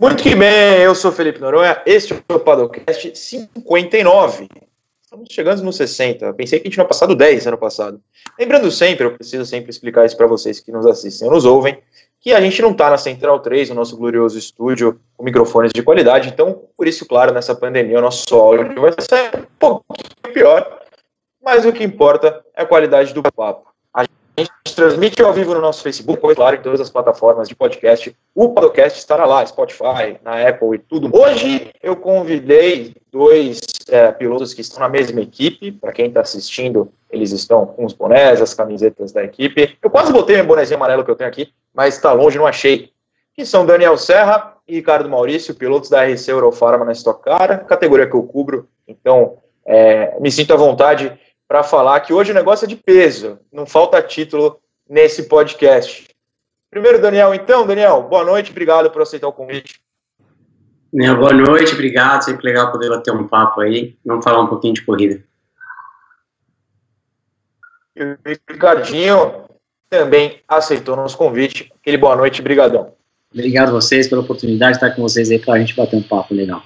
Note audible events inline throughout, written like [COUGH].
Muito que bem, eu sou Felipe Noronha, este é o Padocast 59. Estamos chegando no 60. Pensei que a gente tinha passado 10 ano passado. Lembrando sempre, eu preciso sempre explicar isso para vocês que nos assistem ou nos ouvem, que a gente não está na Central 3, no nosso glorioso estúdio, com microfones de qualidade. Então, por isso, claro, nessa pandemia, o nosso áudio vai ser um pouquinho pior. Mas o que importa é a qualidade do papo. A gente transmite ao vivo no nosso Facebook, claro, em todas as plataformas de podcast. O podcast estará lá, Spotify, na Apple e tudo. Hoje eu convidei dois é, pilotos que estão na mesma equipe. Para quem está assistindo, eles estão com os bonés, as camisetas da equipe. Eu quase botei meu bonézinho amarelo que eu tenho aqui, mas está longe, não achei. Que são Daniel Serra e Ricardo Maurício, pilotos da RC Eurofarma na Stock Car, categoria que eu cubro. Então, é, me sinto à vontade para falar que hoje o negócio é de peso, não falta título nesse podcast. Primeiro, Daniel, então, Daniel, boa noite, obrigado por aceitar o convite. Né, boa noite, obrigado, sempre legal poder bater um papo aí, vamos falar um pouquinho de corrida. E o Ricardinho também aceitou nosso convite, aquele boa noite, brigadão. Obrigado a vocês pela oportunidade de estar com vocês aí para a gente bater um papo legal.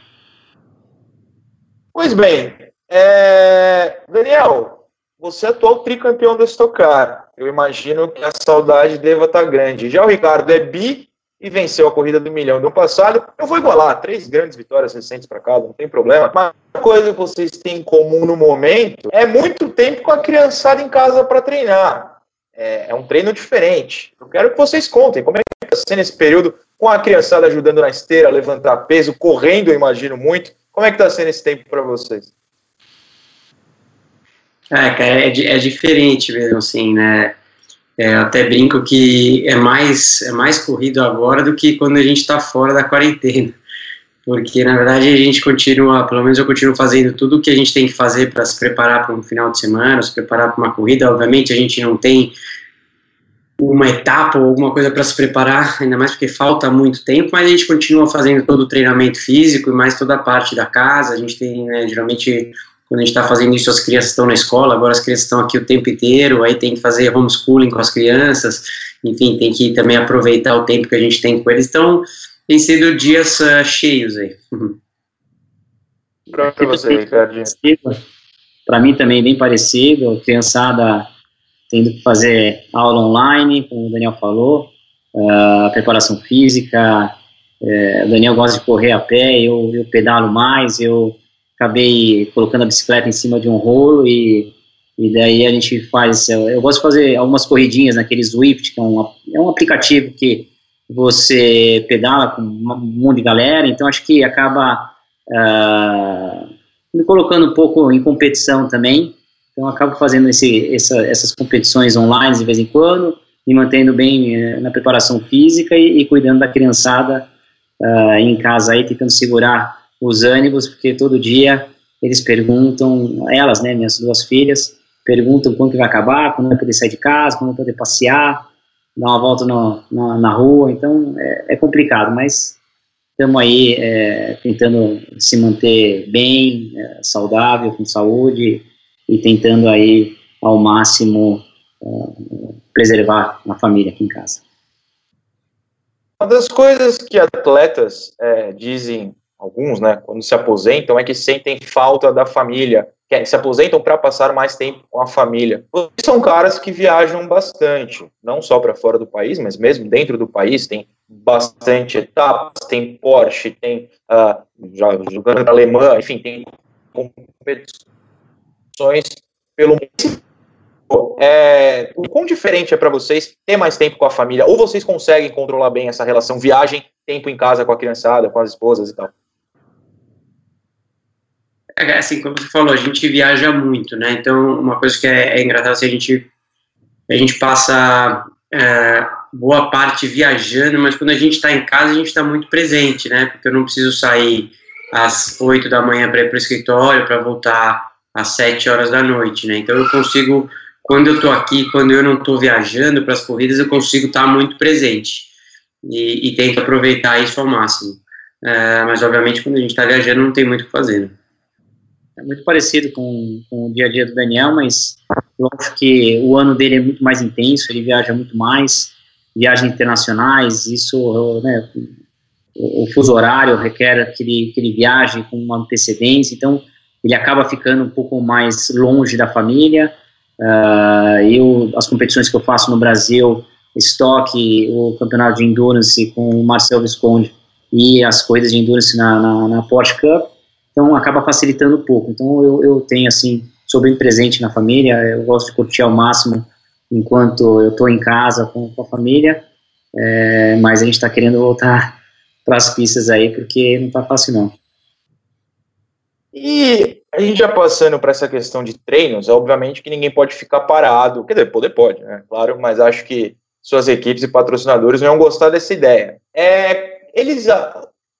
Pois bem, é... Daniel, você é atual tricampeão do Stock Car. Eu imagino que a saudade deva estar grande. Já o Ricardo é bi e venceu a corrida do milhão do ano passado. Eu vou igualar, três grandes vitórias recentes para cada, não tem problema. Mas a coisa que vocês têm em comum no momento é muito tempo com a criançada em casa para treinar. É, é, um treino diferente. Eu quero que vocês contem como é que está sendo esse período com a criançada ajudando na esteira, levantar peso, correndo, eu imagino muito. Como é que está sendo esse tempo para vocês? É, cara, é, é diferente mesmo, assim, né? É, até brinco que é mais, é mais corrido agora do que quando a gente está fora da quarentena. Porque, na verdade, a gente continua, pelo menos eu continuo fazendo tudo o que a gente tem que fazer para se preparar para um final de semana, se preparar para uma corrida. Obviamente, a gente não tem uma etapa ou alguma coisa para se preparar, ainda mais porque falta muito tempo, mas a gente continua fazendo todo o treinamento físico e mais toda a parte da casa. A gente tem, né, geralmente, quando a gente está fazendo isso, as crianças estão na escola, agora as crianças estão aqui o tempo inteiro, aí tem que fazer homeschooling com as crianças, enfim, tem que também aproveitar o tempo que a gente tem com eles. Então, tem sido dias uh, cheios aí. [LAUGHS] Para você, Ricardinho. Para mim também bem parecido, criançada tendo que fazer aula online, como o Daniel falou, uh, preparação física, uh, o Daniel gosta de correr a pé, eu, eu pedalo mais, eu acabei colocando a bicicleta em cima de um rolo e, e daí a gente faz, eu, eu gosto de fazer algumas corridinhas naquele Swift, que é um, é um aplicativo que você pedala com um monte de galera, então acho que acaba uh, me colocando um pouco em competição também, então acabo fazendo esse, essa, essas competições online de vez em quando, me mantendo bem uh, na preparação física e, e quidando da criançada uh, em casa aí, tentando segurar os ânimos, porque todo dia eles perguntam, elas, né, minhas duas filhas, perguntam quando que vai acabar, quando vai poder sair de casa, quando vai poder passear, dar uma volta no, na, na, rua, então é, é complicado, mas estamos aí é, tentando se manter bem, é, saudável, com saúde e tentando aí ao máximo é, preservar a família aqui em casa. Uma das coisas que atletas é, dizem, alguns, né, quando se aposentam, é que sentem falta da família, que se aposentam para passar mais tempo com a família. São caras que viajam bastante, não só para fora do país, mas mesmo dentro do país, tem bastante etapas, tem Porsche, tem uh, já jogando Alemanha, enfim, tem competições pelo mundo. É, o quão diferente é para vocês ter mais tempo com a família? Ou vocês conseguem controlar bem essa relação viagem, tempo em casa com a criançada, com as esposas e tal? É, assim, como você falou, a gente viaja muito, né? Então, uma coisa que é, é engraçada, assim, a gente, a gente passa é, boa parte viajando, mas quando a gente está em casa, a gente está muito presente, né? Porque eu não preciso sair às 8 da manhã para ir para o escritório, para voltar às 7 horas da noite, né? Então, eu consigo, quando eu estou aqui, quando eu não estou viajando para as corridas, eu consigo estar tá muito presente e, e tento aproveitar isso ao máximo. É, mas, obviamente, quando a gente está viajando, não tem muito o que fazer, né? É muito parecido com, com, o dia a dia do Daniel, mas eu acho que o ano dele é muito mais intenso, ele viaja muito mais, viagens internacionais, isso, né, o, o fuso horário requer que ele, que ele viaje com uma antecedência, então ele acaba ficando um pouco mais longe da família. Uh, eu, as competições que eu faço no Brasil, estoque, o campeonato de endurance com o Marcel Visconde e as corridas de endurance na, na, na Porsche Cup, então acaba facilitando um pouco. Então eu, eu tenho assim, sou bem presente na família, eu gosto de curtir ao máximo enquanto eu estou em casa com, com, a família, é, mas a gente está querendo voltar [LAUGHS] para as pistas aí porque não está fácil não. E a gente já passando para essa questão de treinos, obviamente que ninguém pode ficar parado, quer dizer, poder pode, né, claro, mas acho que suas equipes e patrocinadores não iam gostar dessa ideia. É, eles,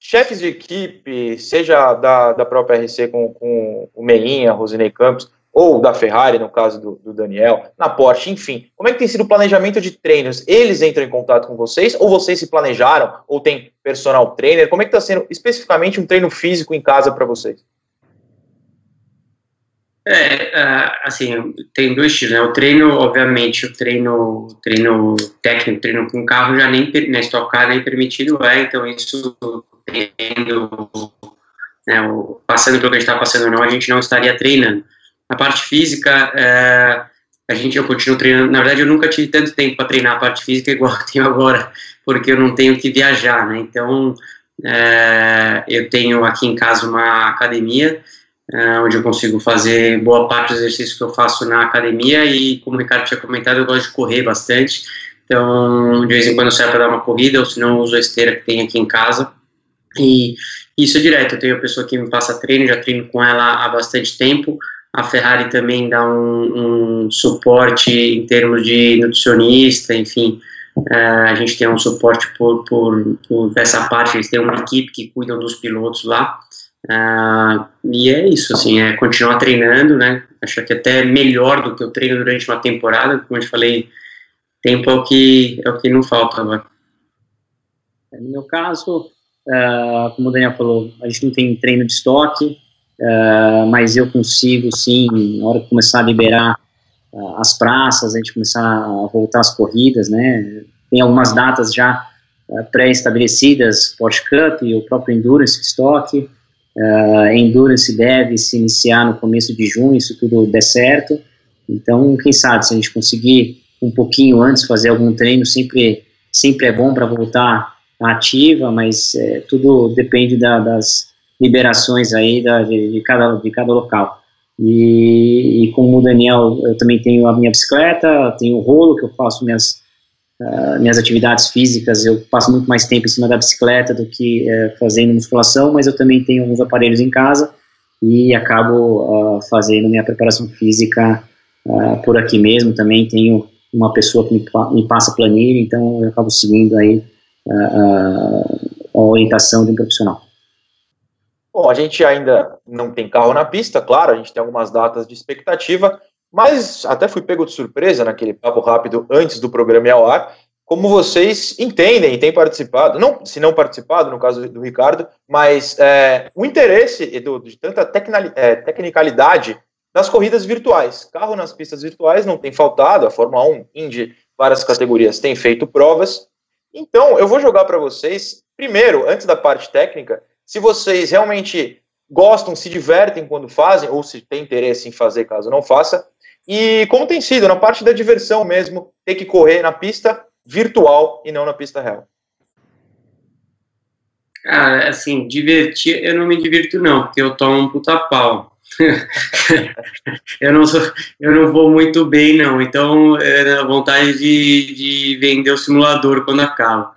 chefes de equipe, seja da, da própria RC com, com o Meinha, Rosinei Campos, ou da Ferrari, no caso do, do, Daniel, na Porsche, enfim. Como é que tem sido o planejamento de treinos? Eles entram em contato com vocês, ou vocês se planejaram, ou tem personal trainer? Como é que está sendo especificamente um treino físico em casa para vocês? É, assim, tem dois estilos, né? O treino, obviamente, o treino, treino técnico, treino com carro já nem na Stock Car nem permitido é, então isso tendo, né, passando pelo que a gente está passando não, a gente não estaria treinando. A parte física, é, a gente, eu continuo treinando, na verdade eu nunca tive tanto tempo para treinar a parte física [LAUGHS] igual eu tenho agora, porque eu não tenho que viajar, né, então é, eu tenho aqui em casa uma academia, é, onde eu consigo fazer boa parte dos exercícios que eu faço na academia e, como o Ricardo tinha comentado, eu gosto de correr bastante. Então, de vez em quando eu saio para dar uma corrida, ou se não, uso a esteira que tem aqui em casa. E isso é direto. Eu tenho a pessoa que me passa treino, já treino com ela há bastante tempo. A Ferrari também dá um, um suporte em termos de nutricionista, enfim. É, a gente tem um suporte por, por, por essa parte, eles têm uma equipe que cuidam dos pilotos lá. Uh, e é isso, assim, é continuar treinando, né? Acho que até melhor do que eu treino durante uma temporada, como eu te falei, tempo é o que, é o que não falta agora. No meu caso, uh, como o Daniel falou, a gente não tem treino de estoque, uh, mas eu consigo, sim, na hora de começar a liberar as praças, a gente começar a voltar às corridas, né? Tem algumas datas já pré-estabelecidas, Porsche Cup e o próprio Endurance Stock, Uh, Endurance deve se iniciar no começo de junho, se tudo der certo. Então, quem sabe, se a gente conseguir um pouquinho antes fazer algum treino, sempre, sempre é bom para voltar ativa, mas é, tudo depende da, das liberações aí da, de, de, cada, de cada local. E, e como o Daniel, eu também tenho a minha bicicleta, tenho o rolo que eu faço minhas uh, minhas atividades físicas, eu passo muito mais tempo em cima da bicicleta do que uh, fazendo musculação, mas eu também tenho alguns aparelhos em casa e acabo uh, fazendo minha preparação física ah, por aqui mesmo. Também tenho uma pessoa que me, me passa planilha, então eu acabo seguindo aí a orientação de um profissional. Bom, a gente ainda não tem carro na pista, claro, a gente tem algumas datas de expectativa, mas até fui pego de surpresa naquele papo rápido antes do programa ir ao ar, como vocês entendem e têm participado, não, se não participado, no caso do Ricardo, mas é, o interesse de tanta é, tecnicalidade das corridas virtuais. Carro nas pistas virtuais não tem faltado, a Fórmula 1, Indy, várias categorias têm feito provas. Então, eu vou jogar para vocês, primeiro, antes da parte técnica, se vocês realmente gostam, se divertem quando fazem, ou se tem interesse em fazer caso não faça, e como tem sido, na parte da diversão mesmo, ter que correr na pista virtual e não na pista real? Cara, assim, divertir, eu não me divirto não, porque eu tomo um puta pau. [LAUGHS] eu, não sou, eu não vou muito bem, não. Então, é a vontade de, de vender o simulador quando acaba.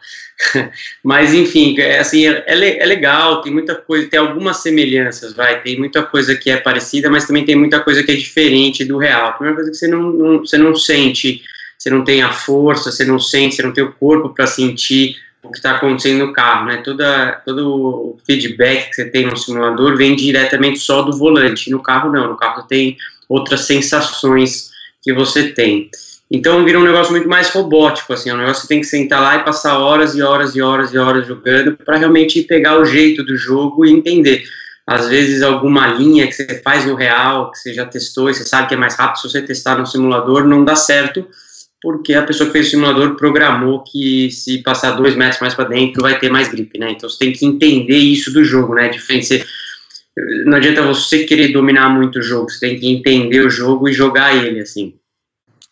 [LAUGHS] Mas, enfim, é, assim, é, é, é, legal, tem muita coisa, tem algumas semelhanças, vai, tem muita coisa que é parecida, mas também tem muita coisa que é diferente do real. A primeira coisa é que você não, não você não sente, você não tem a força, você não sente, você não tem o corpo para sentir o que está acontecendo no carro, né? Toda, todo o feedback que você tem no simulador vem diretamente só do volante. No carro, não. No carro tem outras sensações que você tem. Então vira um negócio muito mais robótico, assim, é um negócio que você tem que sentar lá e passar horas e horas e horas e horas jogando para realmente pegar o jeito do jogo e entender. Às vezes alguma linha que você faz no real, que você já testou e você sabe que é mais rápido, se você testar no simulador, não dá certo. Porque a pessoa que fez o simulador programou que se passar dois metros mais para dentro vai ter mais grip, né? Então você tem que entender isso do jogo, né? Diferente, não adianta você querer dominar muito o jogo, você tem que entender o jogo e jogar ele, assim.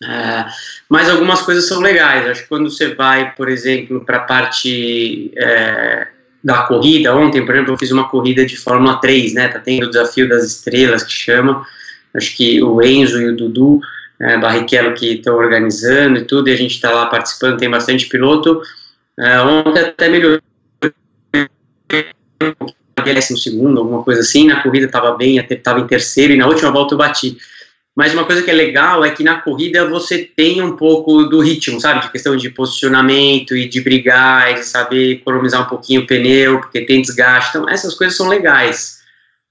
É, mas algumas coisas são legais. Acho que quando você vai, por exemplo, para a parte é, da corrida, ontem, por exemplo, eu fiz uma corrida de Fórmula 3, né? Tá tendo o desafio das estrelas que chama. Acho que o Enzo e o Dudu é, Barrichello que estão organizando e tudo, e a gente está lá participando, tem bastante piloto. É, ontem até melhorou décimo segundo, alguma coisa assim, na corrida estava bem, até estava em terceiro, e na última volta eu bati. Mas uma coisa que é legal é que na corrida você tem um pouco do ritmo, sabe? De questão de posicionamento e de brigar, e de saber economizar um pouquinho o pneu, porque tem desgaste. Então, essas coisas são legais.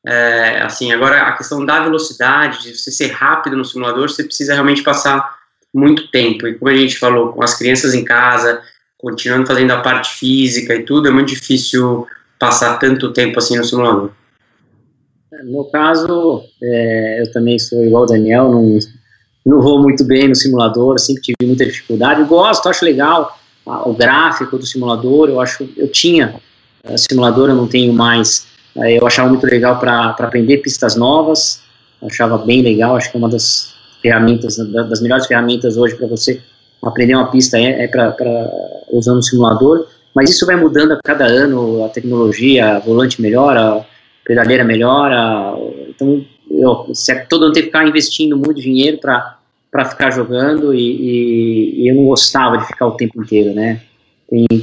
É, assim, agora a questão da velocidade, de você ser rápido no simulador, você precisa realmente passar muito tempo. E como a gente falou, com as crianças em casa, continuando fazendo a parte física e tudo, é muito difícil passar tanto tempo assim no simulador. No meu caso, é, eu também sou igual o Daniel, não, não vou muito bem no simulador, sempre tive muita dificuldade. gosto, acho legal o gráfico do simulador, eu acho, eu tinha uh, simulador, eu não tenho mais eu achava muito legal para aprender pistas novas, achava bem legal, acho que é uma das ferramentas, das melhores ferramentas hoje para você aprender uma pista é, é para usando um simulador, mas isso vai mudando a cada ano, a tecnologia, a volante melhora, a pedaleira melhora, então eu, todo ano tem que ficar investindo muito dinheiro para ficar jogando e, e, e, eu não gostava de ficar o tempo inteiro, né?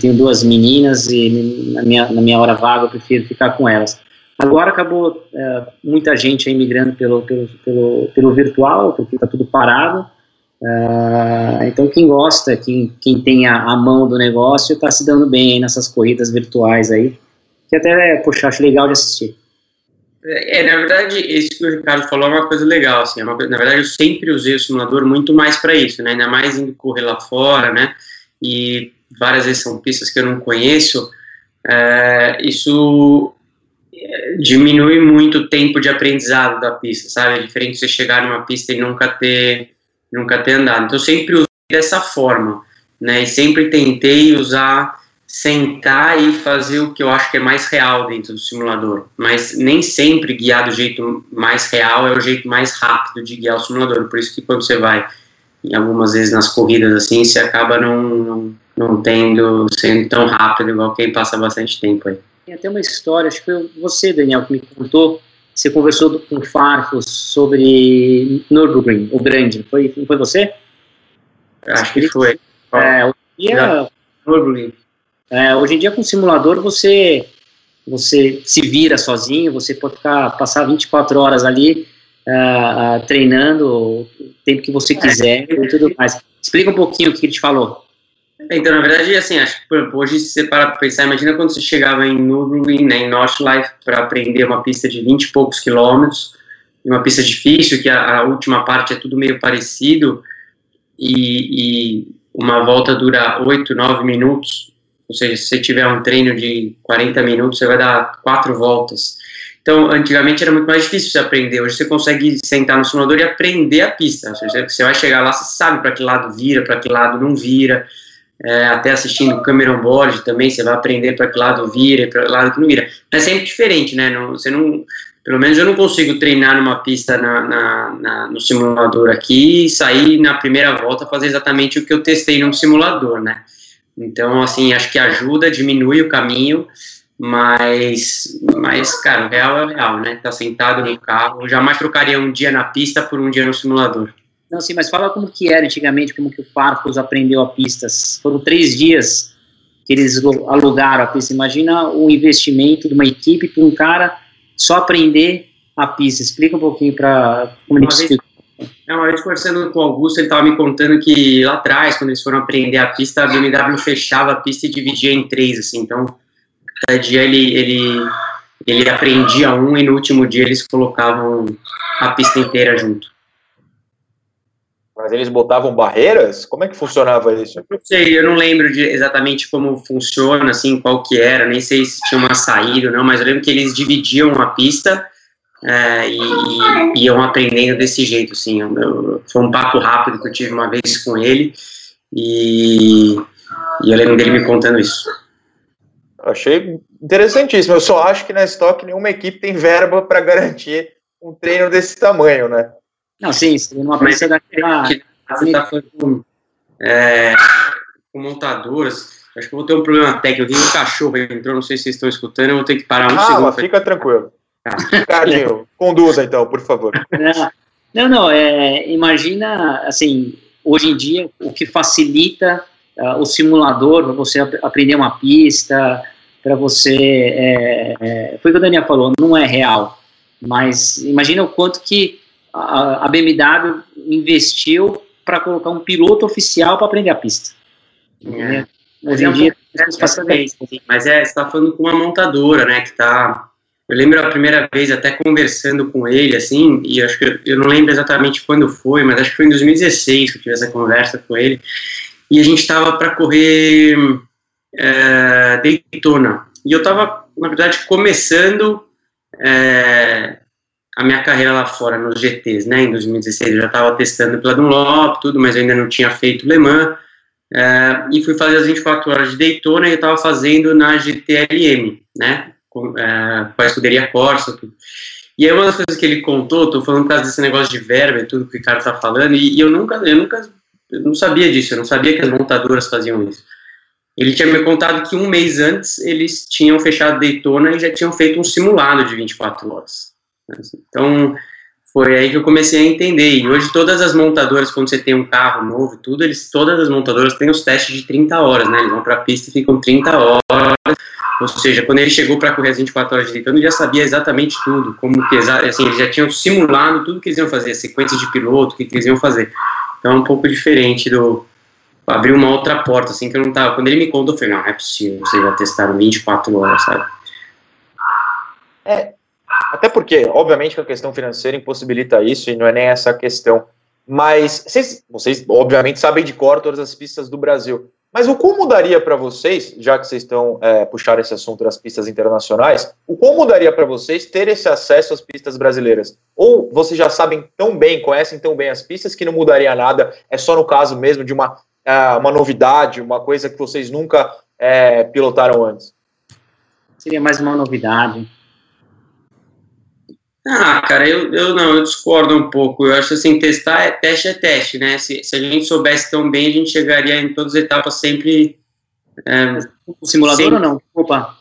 Tenho, duas meninas e na minha, na minha hora vaga eu prefiro ficar com elas. Agora acabou é, muita gente aí migrando pelo, pelo, pelo, pelo virtual, porque está tudo parado. É, então quem gosta, quem, quem tem a, a mão do negócio, está se dando bem nessas corridas virtuais aí, que até, poxa, acho legal de assistir. É, na verdade, isso que o Ricardo falou é uma coisa legal, assim, é uma na verdade eu sempre usei o simulador muito mais para isso, né, ainda mais indo correr lá fora, né, e várias vezes são pistas que eu não conheço, é, isso diminui muito o tempo de aprendizado da pista, sabe? É diferente você chegar numa pista e nunca ter, nunca ter andado. Então, sempre usei dessa forma, né? E sempre tentei usar, sentar e fazer o que eu acho que é mais real dentro do simulador. Mas nem sempre guiar do jeito mais real é o jeito mais rápido de guiar o simulador. Por isso que quando você vai, algumas vezes nas corridas assim, você acaba não, não, não tendo, sendo tão rápido igual quem passa bastante tempo aí. Tem até uma história, acho que foi você, Daniel, que me contou. Você conversou com o Farfus sobre Nürburgring, o grande. Foi, foi você? Acho que foi. É, hoje em dia, Nürburgring. É, hoje em dia, com simulador, você, você se vira sozinho, você pode ficar, passar 24 horas ali uh, uh, treinando o tempo que você é. quiser é. e tudo mais. Explica um pouquinho o que ele te falou. Então, na verdade, assim, acho que hoje, se você para pensar, imagina quando você chegava em Nürburgring, né, em Nordschleife, para aprender uma pista de 20 e poucos quilômetros, uma pista difícil, que a, a, última parte é tudo meio parecido, e, e uma volta dura 8, 9 minutos, ou seja, se você tiver um treino de 40 minutos, você vai dar quatro voltas. Então, antigamente era muito mais difícil você aprender. Hoje você consegue sentar no simulador e aprender a pista. Seja, você vai chegar lá, você sabe para que lado vira, para que lado não vira é, até assistindo Cameron Board também, você vai aprender para que lado vira e para que lado que não vira. É sempre diferente, né? Não, você não, pelo menos eu não consigo treinar numa pista na, na, na, no simulador aqui e sair na primeira volta fazer exatamente o que eu testei no simulador, né? Então, assim, acho que ajuda, diminui o caminho, mas, mas cara, o real é o real, né? Tá sentado no carro, eu jamais trocaria um dia na pista por um dia no simulador. Não, sim, mas fala como que era antigamente, como que o Farfus aprendeu a pistas. Foram três dias que eles alugaram a pista. Imagina o investimento de uma equipe para um cara só aprender a pista. Explica um pouquinho para como ele explica. É, uma vez conversando com o Augusto, ele estava me contando que lá atrás, quando eles foram aprender a pista, a BMW fechava a pista e dividia em três, assim, então cada dia ele, ele, ele aprendia um e no último dia eles colocavam a pista inteira junto. Mas eles botavam barreiras? Como é que funcionava isso? Eu não sei, eu não lembro de exatamente como funciona, assim, qual que era, nem sei se tinha uma saída ou não, mas eu lembro que eles dividiam a pista é, e, e, iam aprendendo desse jeito, assim. Eu, foi um papo rápido que eu tive uma vez com ele, E, e eu lembro dele me contando isso. Achei interessantíssimo. Eu só acho que na Stock nenhuma equipe tem verba para garantir um treino desse tamanho, né? Não, sim, seria uma pista daquela. Falando com, é, com montadoras. Acho que eu vou ter um problema técnico aqui. O cachorro entrou, não sei se vocês estão escutando, eu vou ter que parar um ah, segundo. fica tranquilo. Ricardinho, conduza então, por favor. Não, não, é, imagina, assim, hoje em dia, o que facilita uh, o simulador para você ap aprender uma pista, para você. É, é, foi o que o Daniel falou, não é real. Mas imagina o quanto que a, a BMW investiu para colocar um piloto oficial para aprender a pista. É. Hoje em é dia, é, mas é, você está falando com uma montadora, né, que está eu lembro a primeira vez até conversando com ele, assim, e acho que eu não lembro exatamente quando foi, mas acho que foi em 2016 que eu tive essa conversa com ele, e a gente estava para correr é, Daytona. E eu estava, na verdade, começando é, a minha carreira lá fora, nos GTs, né, em 2016. Eu já estava testando pela Dunlop, tudo, mas eu ainda não tinha feito Le Mans. É, e fui fazer as 24 horas de Daytona e eu estava fazendo na GTLM, né, com, é, com a escuderia Corsa, tudo. E aí uma das coisas que ele contou, tô falando por causa desse negócio de verba e tudo que o cara tá falando, e, e eu nunca, eu nunca, eu não sabia disso, eu não sabia que as montadoras faziam isso. Ele tinha me contado que um mês antes eles tinham fechado Daytona e já tinham feito um simulado de 24 horas. Então, foi aí que eu comecei a entender. E hoje todas as montadoras, quando você tem um carro novo e tudo, eles, todas as montadoras têm os testes de 30 horas, né? Eles vão para a pista e ficam 30 horas ou seja, quando ele chegou para correr as 24 horas de Daytona, ele já sabia exatamente tudo, como que, assim, eles já tinham simulado tudo que eles iam fazer, a sequência de piloto, o que, que eles iam fazer. Então é um pouco diferente do abrir uma outra porta, assim, que eu não tava. Quando ele me contou, eu falei, não, é possível, vocês já testaram 24 horas, sabe? É, até porque, obviamente, que a questão financeira impossibilita isso, e não é nem essa a questão. Mas vocês, vocês obviamente, sabem de cor todas as pistas do Brasil. Mas o quão mudaria para vocês, já que vocês estão é, puxar esse assunto das pistas internacionais, o quão mudaria para vocês ter esse acesso às pistas brasileiras? Ou vocês já sabem tão bem, conhecem tão bem as pistas que não mudaria nada, é só no caso mesmo de uma, é, uma novidade, uma coisa que vocês nunca é, pilotaram antes? Seria mais uma novidade. Ah, cara, eu, eu não, eu discordo um pouco. Eu acho assim, testar é teste é teste, né? Se, se a gente soubesse tão bem, a gente chegaria em todas as etapas sempre. É, o simulador sempre... ou não? Opa.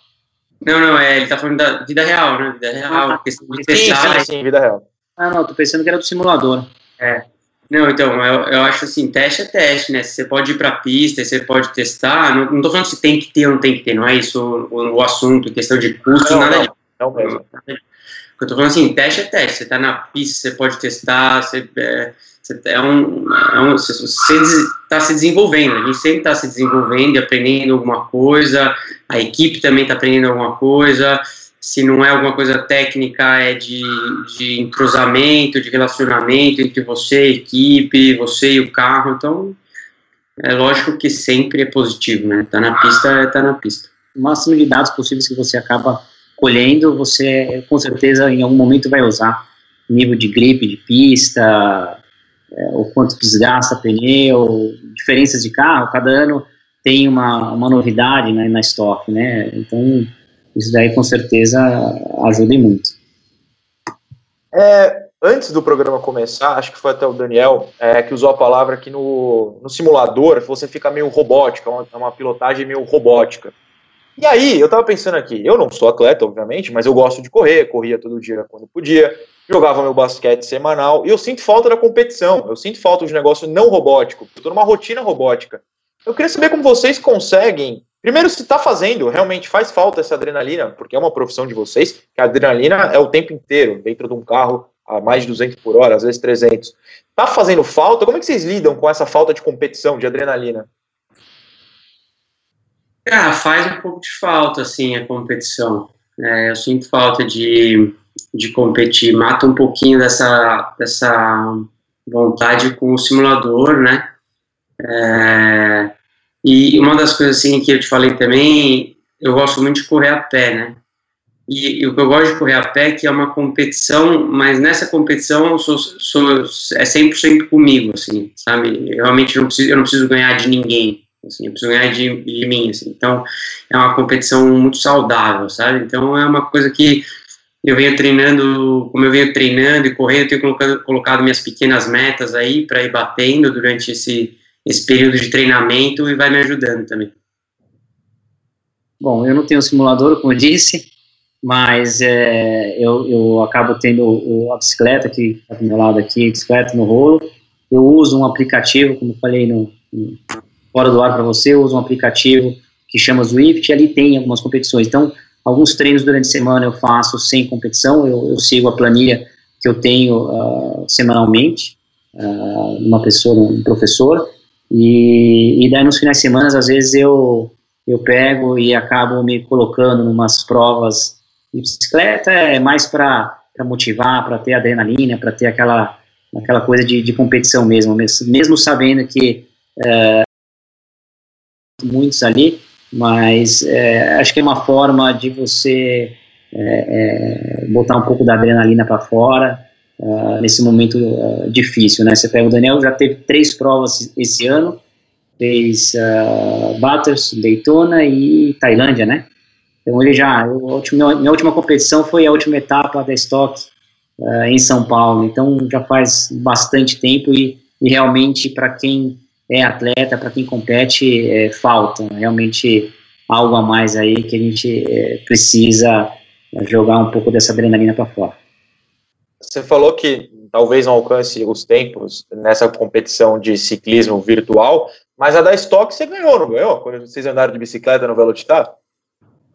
Não, não, é, ele tá falando da vida real, né? Vida real, ah, questão de testar. Sim, sim, vida real. Ah, não, tô pensando que era do simulador. É. Não, então, eu, eu acho assim, teste é teste, né? Você pode ir pra pista, você pode testar. Não, não tô falando se tem que ter ou não tem que ter, não é isso o, o assunto, questão de custo, não, nada não, disso. Não mesmo. Eu tô falando assim, teste é teste. Você tá na pista, você pode testar, você, é, você é um, é um você está se desenvolvendo. A gente sempre está se desenvolvendo e aprendendo alguma coisa. A equipe também está aprendendo alguma coisa. Se não é alguma coisa técnica, é de, de entrosamento, de relacionamento entre você, equipe, você e o carro. Então, é lógico que sempre é positivo, né? Tá na pista, tá na pista. O máximo de dados possíveis que você acaba colhendo, você com certeza em algum momento vai usar nível de gripe de pista, é, o quanto desgasta pneu, diferenças de carro, cada ano tem uma, uma novidade né, na estoque, né? Então, isso daí com certeza ajuda muito. É, antes do programa começar, acho que foi até o Daniel é, que usou a palavra que no, no simulador você fica meio robótica, uma, uma pilotagem meio robótica. E aí, eu tava pensando aqui, eu não sou atleta, obviamente, mas eu gosto de correr, corria todo dia quando podia, jogava meu basquete semanal, e eu sinto falta da competição, eu sinto falta de negócio não robótico, eu tô numa rotina robótica. Eu queria saber como vocês conseguem, primeiro, se tá fazendo, realmente faz falta essa adrenalina, porque é uma profissão de vocês, que a adrenalina é o tempo inteiro, dentro de um carro a mais de 200 por hora, às vezes 300. Tá fazendo falta? Como é que vocês lidam com essa falta de competição, de adrenalina? Ah, faz um pouco de falta, assim, a competição. É, eu sinto falta de, de competir, mata um pouquinho dessa, dessa vontade com o simulador, né? É, e uma das coisas, assim, que eu te falei também, eu gosto muito de correr a pé, né? e, e, o que eu gosto de correr a pé é que é uma competição, mas nessa competição sou, sou, é 100% comigo, assim, sabe? Eu realmente não preciso, eu não preciso ganhar de ninguém, assim, eu preciso ganhar de, de mim, assim. Então, é uma competição muito saudável, sabe? Então, é uma coisa que eu venho treinando, como eu venho treinando e correndo, eu tenho colocado, colocado minhas pequenas metas aí para ir batendo durante esse, esse período de treinamento e vai me ajudando também. Bom, eu não tenho simulador, como eu disse, mas é, eu, eu acabo tendo o, a bicicleta que está do meu lado aqui, a bicicleta no rolo. Eu uso um aplicativo, como falei no, no fora do ar para você, eu uso um aplicativo que chama Zwift, e ali tem algumas competições. Então, alguns treinos durante a semana eu faço sem competição, eu, eu sigo a planilha que eu tenho uh, semanalmente, uh, uma pessoa, um professor, e, e daí nos finais de semana, às vezes eu, eu pego e acabo me colocando em umas provas de bicicleta, é mais para motivar, para ter adrenalina, para ter aquela, aquela coisa de, de competição mesmo, mesmo, mesmo sabendo que uh, muitos ali, mas é, acho que é uma forma de você é, é, botar um pouco da adrenalina para fora uh, nesse momento uh, difícil, né? Você pega o Daniel, já teve três provas esse ano, fez uh, Bathurst, Daytona e Tailândia, né? Então ele já, última, minha última competição foi a última etapa da Stock uh, em São Paulo, então já faz bastante tempo e, e realmente para quem é atleta, para quem compete, é, falta realmente algo a mais aí que a gente é, precisa jogar um pouco dessa adrenalina para fora. Você falou que talvez não alcance os tempos nessa competição de ciclismo virtual, mas a da Stock você ganhou, não ganhou? Quando vocês andaram de bicicleta no Velocitar?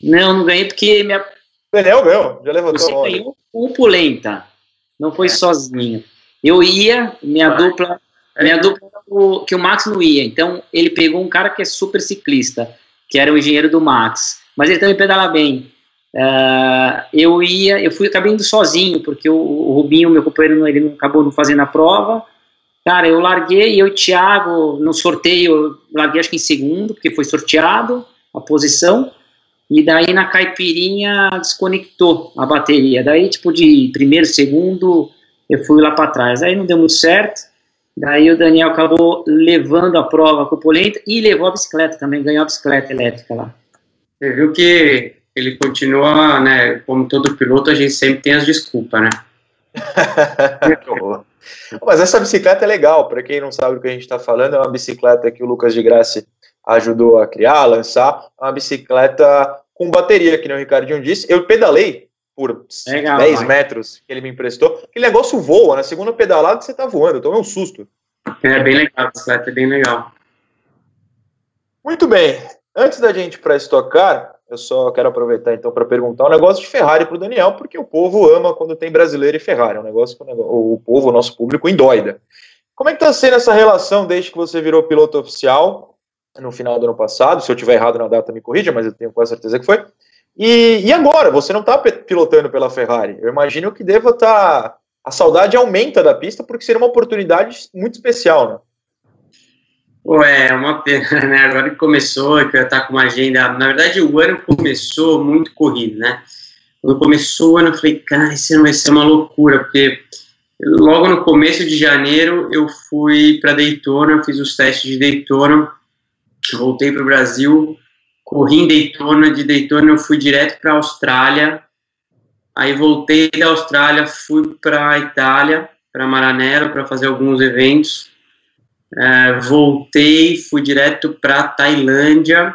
Não, não ganhei porque minha. Daniel ganhou, já levantou Você ganhou pulenta, não foi é. sozinho. Eu ia, minha Vai. dupla minha dupla o, que o Max não ia. Então ele pegou um cara que é super ciclista, que era o engenheiro do Max, mas ele também pedala bem. Uh, eu ia, eu fui acabei indo sozinho, porque o, o Rubinho, meu companheiro, ele acabou não fazendo a prova. Cara, eu larguei, eu e o Thiago, no sorteio, eu larguei acho que em segundo, porque foi sorteado a posição, e daí na caipirinha desconectou a bateria. Daí, tipo, de primeiro, segundo, eu fui lá para trás. Aí não deu muito certo. Daí o Daniel acabou levando a prova com o Polenta e levou a bicicleta também, ganhou a bicicleta elétrica lá. Você viu que ele continua, né, como todo piloto, a gente sempre tem as desculpas, né? [LAUGHS] Mas essa bicicleta é legal, para quem não sabe o que a gente está falando, é uma bicicleta que o Lucas de Graça ajudou a criar, lançar, é uma bicicleta com bateria, que nem o Ricardinho disse. Eu pedalei por Legal, 10 vai. metros que ele me emprestou. Aquele negócio voa, na segunda pedalada você tá voando, eu tomei um susto. É bem legal, a bicicleta é bem legal. Muito bem, antes da gente para estocar, eu só quero aproveitar então para perguntar um negócio de Ferrari para o Daniel, porque o povo ama quando tem brasileiro e Ferrari, é um negócio que o, povo, o nosso público, endoida. Como é que está sendo essa relação desde que você virou piloto oficial no final do ano passado? Se eu tiver errado na data, me corrija, mas eu tenho quase certeza que foi. E, e agora? Você não está pilotando pela Ferrari. Eu imagino que deva estar. Tá, a saudade aumenta da pista, porque seria uma oportunidade muito especial, né? Ué, é uma pena, [LAUGHS] né? Agora que começou, que eu estar com uma agenda. Na verdade, o ano começou muito corrido, né? Quando começou o ano, eu falei, cara, isso vai ser uma loucura, porque logo no começo de janeiro eu fui para Daytona, fiz os testes de Daytona, voltei para o Brasil, corri em Daytona, de Daytona eu fui direto para a Austrália, aí voltei da Austrália, fui para a Itália, para Maranello, para fazer alguns eventos, é, voltei, fui direto para Tailândia,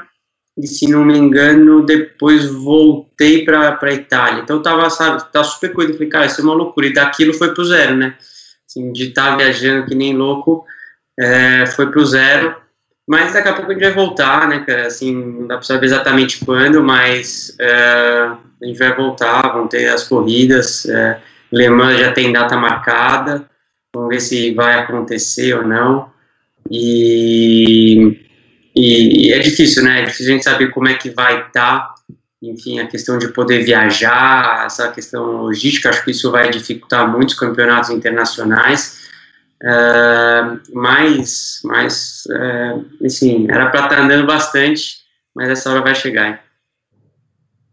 e se não me engano, depois voltei para Itália. Então tava, sabe, tá super coisa. Falei, cara, isso é uma loucura. E daquilo foi pro zero, né? Assim, de estar tá viajando que nem louco, é, foi pro zero. Mas daqui a pouco a gente vai voltar, né, cara? Assim, não dá para saber exatamente quando, mas é, a gente vai voltar, vão ter as corridas. É, Le Mans já tem data marcada, vamos ver se vai acontecer ou não. E, e, e é difícil, né? É difícil a gente saber como é que vai estar. Tá. Enfim, a questão de poder viajar, essa questão logística, acho que isso vai dificultar muitos campeonatos internacionais. Uh, mas, mas uh, assim, era para estar tá andando bastante, mas essa hora vai chegar.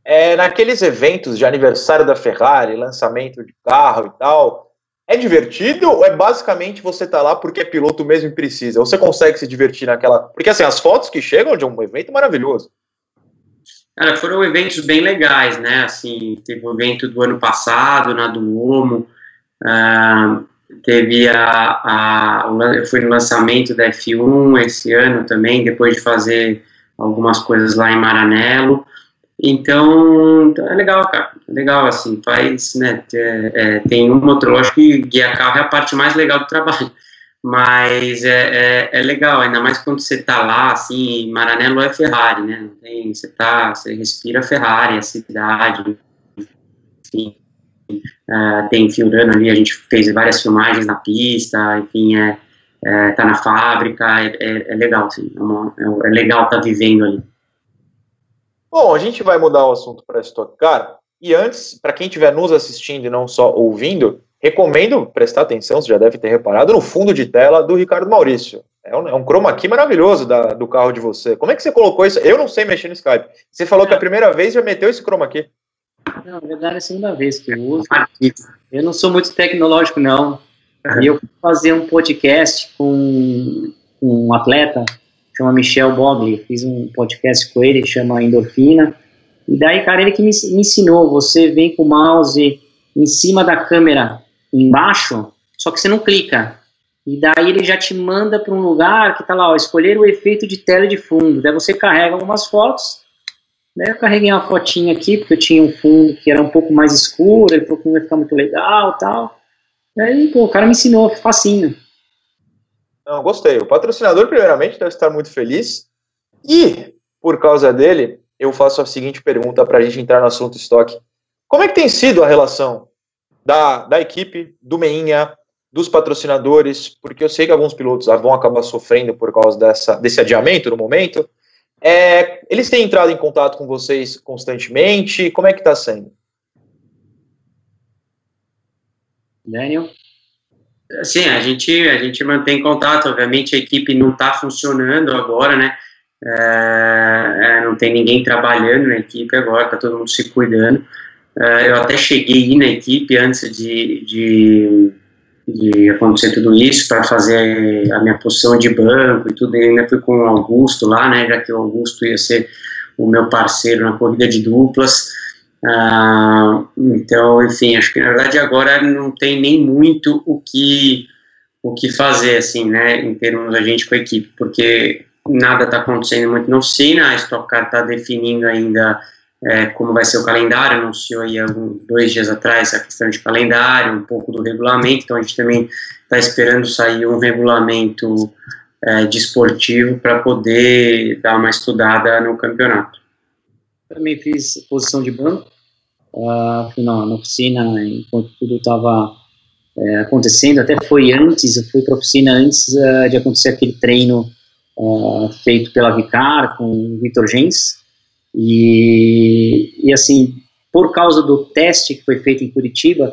é, naqueles eventos de aniversário da Ferrari, lançamento de carro e tal, é divertido ou é basicamente você tá lá porque é piloto mesmo e precisa? Você consegue se divertir naquela. Porque assim, as fotos que chegam de um evento maravilhoso. Cara, foram eventos bem legais, né? Assim, teve o um evento do ano passado, na do Omo, uh, teve a, a, eu fui no lançamento da F1 esse ano também, depois de fazer algumas coisas lá em Maranello. Então, é legal, cara. É legal, assim, faz, né, é, é, tem um motor, lógico que guiar carro é a parte mais legal do trabalho, mas é, é, é legal, ainda mais quando você tá lá, assim, Maranello é Ferrari, né, tem, você tá, você respira Ferrari, a cidade, enfim, uh, tem Fiorano ali, a gente fez várias filmagens na pista, enfim, é, é tá na fábrica, é, é, é legal, assim, é, uma, é, legal estar tá vivendo ali. Bom, a gente vai mudar o assunto para Stock Car. E antes, para quem estiver nos assistindo e não só ouvindo, recomendo prestar atenção, você já deve ter reparado, no fundo de tela do Ricardo Maurício. É um, é um chroma key maravilhoso da, do carro de você. Como é que você colocou isso? Eu não sei mexer no Skype. Você falou que a primeira vez já meteu esse chroma key. Não, na verdade é a segunda vez que eu uso. Eu não sou muito tecnológico, não. E eu fui fazer um podcast com, com um atleta chama Michel Bogli, fiz um podcast com ele, chama Endorfina, e daí, cara, ele que me, me ensinou, você vem com o mouse em cima da câmera, embaixo, só que você não clica, e daí ele já te manda para um lugar que tá lá, ó, escolher o efeito de tela de fundo, daí você carrega algumas fotos, daí eu carreguei uma fotinha aqui, porque eu tinha um fundo que era um pouco mais escuro, ele falou que não ia ficar muito legal tal, daí, pô, o cara me ensinou, facinho. Não, gostei. O patrocinador, primeiramente, deve estar muito feliz. E, por causa dele, eu faço a seguinte pergunta para a gente entrar no assunto estoque. Como é que tem sido a relação da, da equipe, do Meinha, dos patrocinadores? Porque eu sei que alguns pilotos vão acabar sofrendo por causa dessa, desse adiamento no momento. É, eles têm entrado em contato com vocês constantemente? Como é que está sendo? Daniel? Sim, a gente, a gente mantém contato, obviamente a equipe não está funcionando agora, né, é, é, não tem ninguém trabalhando na equipe agora, está todo mundo se cuidando, é, eu até cheguei na equipe antes de, de, de acontecer tudo isso, para fazer a minha posição de banco e tudo, e ainda fui com o Augusto lá, né, já que o Augusto ia ser o meu parceiro na corrida de duplas, ah, então, enfim, acho que na verdade agora não tem nem muito o que o que fazer, assim, né, em termos da gente com a equipe, porque nada está acontecendo muito na oficina, a Stock Car está definindo ainda é, como vai ser o calendário, anunciou aí alguns dois dias atrás a questão de calendário, um pouco do regulamento, então a gente também está esperando sair um regulamento é, desportivo para poder dar uma estudada no campeonato. Também fiz posição de banco, uh, na, na, oficina enquanto tudo estava é, acontecendo, até foi antes, eu fui para a oficina antes uh, de acontecer aquele treino uh, feito pela Vicar com o Vitor Gens, e, e assim, por causa do teste que foi feito em Curitiba,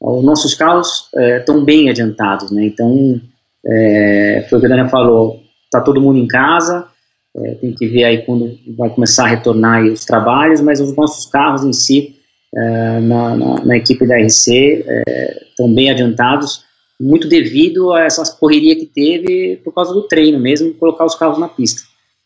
os nossos carros estão é, bem adiantados, né, então é, foi o que a Daniel falou, está todo mundo em casa, é, tem que ver aí quando vai começar a retornar os trabalhos, mas os nossos carros em si, é, na, na, na, equipe da RC, é, estão bem adiantados, muito devido a essa correria que teve por causa do treino mesmo, colocar os carros na pista.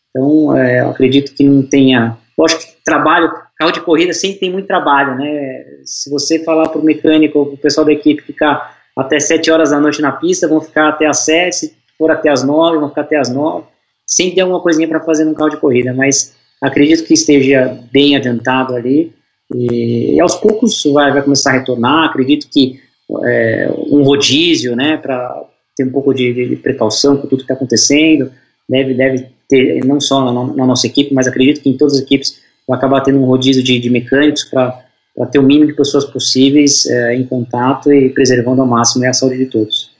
Então, é, acredito que não tenha. Lógico que trabalho, carro de corrida sempre tem muito trabalho, né? Se você falar para o mecânico ou para o pessoal da equipe ficar até 7 horas da noite na pista, vão ficar até as 7, se for até as 9, vão ficar até as 9 sempre tem alguma coisinha para fazer no carro de corrida, mas acredito que esteja bem adiantado ali e, aos poucos vai, vai, começar a retornar. Acredito que é, um rodízio, né, para ter um pouco de, de, precaução com tudo que está acontecendo, deve, deve ter, não só na, na, nossa equipe, mas acredito que em todas as equipes vai acabar tendo um rodízio de, de mecânicos para ter o mínimo de pessoas possíveis é, em contato e preservando ao máximo a saúde de todos.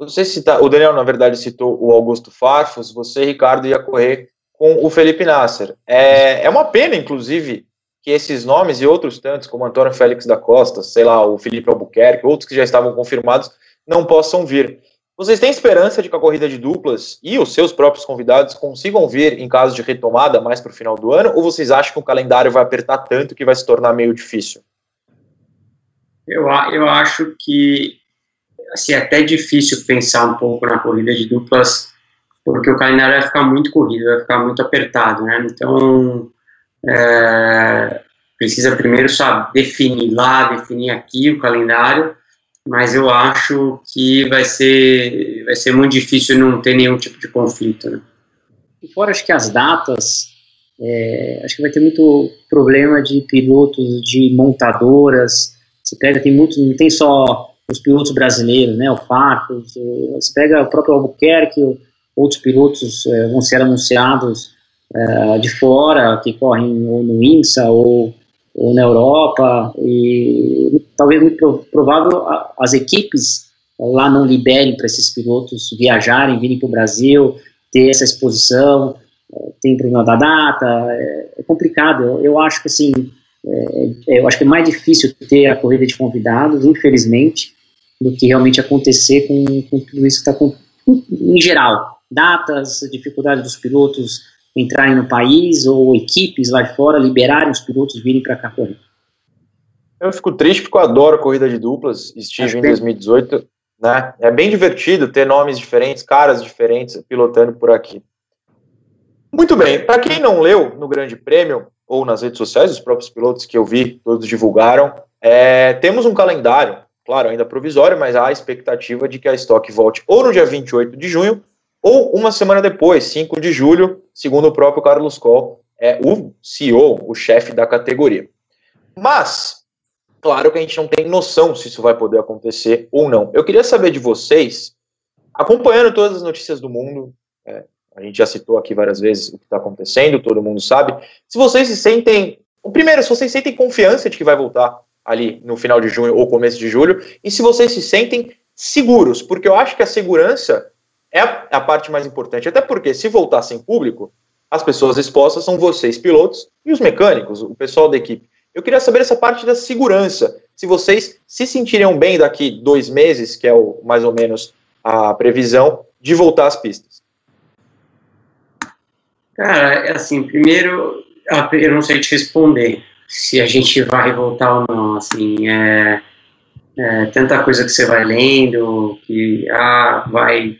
Você cita, o Daniel, na verdade, citou o Augusto Farfus, você, Ricardo, ia correr com o Felipe Nasser. É, é uma pena, inclusive, que esses nomes e outros tantos, como Antônio Félix da Costa, sei lá, o Felipe Albuquerque, outros que já estavam confirmados, não possam vir. Vocês têm esperança de que a corrida de duplas e os seus próprios convidados consigam vir em caso de retomada mais para o final do ano? Ou vocês acham que o calendário vai apertar tanto que vai se tornar meio difícil? Eu, eu acho que assim, é até difícil pensar um pouco na corrida de duplas, porque o calendário vai ficar muito corrido, vai ficar muito apertado, né? Então, é, precisa primeiro só definir lá, definir aqui o calendário, mas eu acho que vai ser, vai ser muito difícil não ter nenhum tipo de conflito, né? E fora, acho que as datas, é, acho que vai ter muito problema de pilotos, de montadoras, você pega, tem muitos, não tem só os pilotos brasileiros, né, o Farcos, você pega o próprio Albuquerque, outros pilotos é, vão ser anunciados é, de fora, que correm ou no INSA ou, ou na Europa, e talvez muito provável as equipes lá não liberem para esses pilotos viajarem, virem para o Brasil, ter essa exposição, tem problema da data, é, é complicado, eu, eu acho que assim, é, eu acho que é mais difícil ter a corrida de convidados, infelizmente, do que realmente acontecer com, com tudo isso que está em geral. Datas, dificuldade dos pilotos entrarem no país ou equipes lá fora liberarem os pilotos virem para cá correr. Eu fico triste porque eu adoro corrida de duplas, estive em 2018, né? É bem divertido ter nomes diferentes, caras diferentes pilotando por aqui. Muito bem, para quem não leu no Grande Prêmio ou nas redes sociais, os próprios pilotos que eu vi, todos divulgaram, é, temos um calendário claro, ainda provisório, mas há a expectativa de que a estoque volte ou no dia 28 de junho ou uma semana depois, 5 de julho, segundo o próprio Carlos Coll, é o CEO, o chefe da categoria. Mas, claro que a gente não tem noção se isso vai poder acontecer ou não. Eu queria saber de vocês, acompanhando todas as notícias do mundo, é, a gente já citou aqui várias vezes o que está acontecendo, todo mundo sabe, se vocês se sentem. Primeiro, se vocês sentem confiança de que vai voltar ali no final de junho ou começo de julho, e se vocês se sentem seguros, porque eu acho que a segurança é a, parte mais importante, até porque se voltar sem público, as pessoas expostas são vocês, pilotos, e os mecânicos, o pessoal da equipe. Eu queria saber essa parte da segurança, se vocês se sentiriam bem daqui dois meses, que é o, mais ou menos a previsão, de voltar às pistas. Cara, é assim, primeiro, eu não sei te responder, se a gente vai voltar ou não, assim, é, é, tanta coisa que você vai lendo, que ah, vai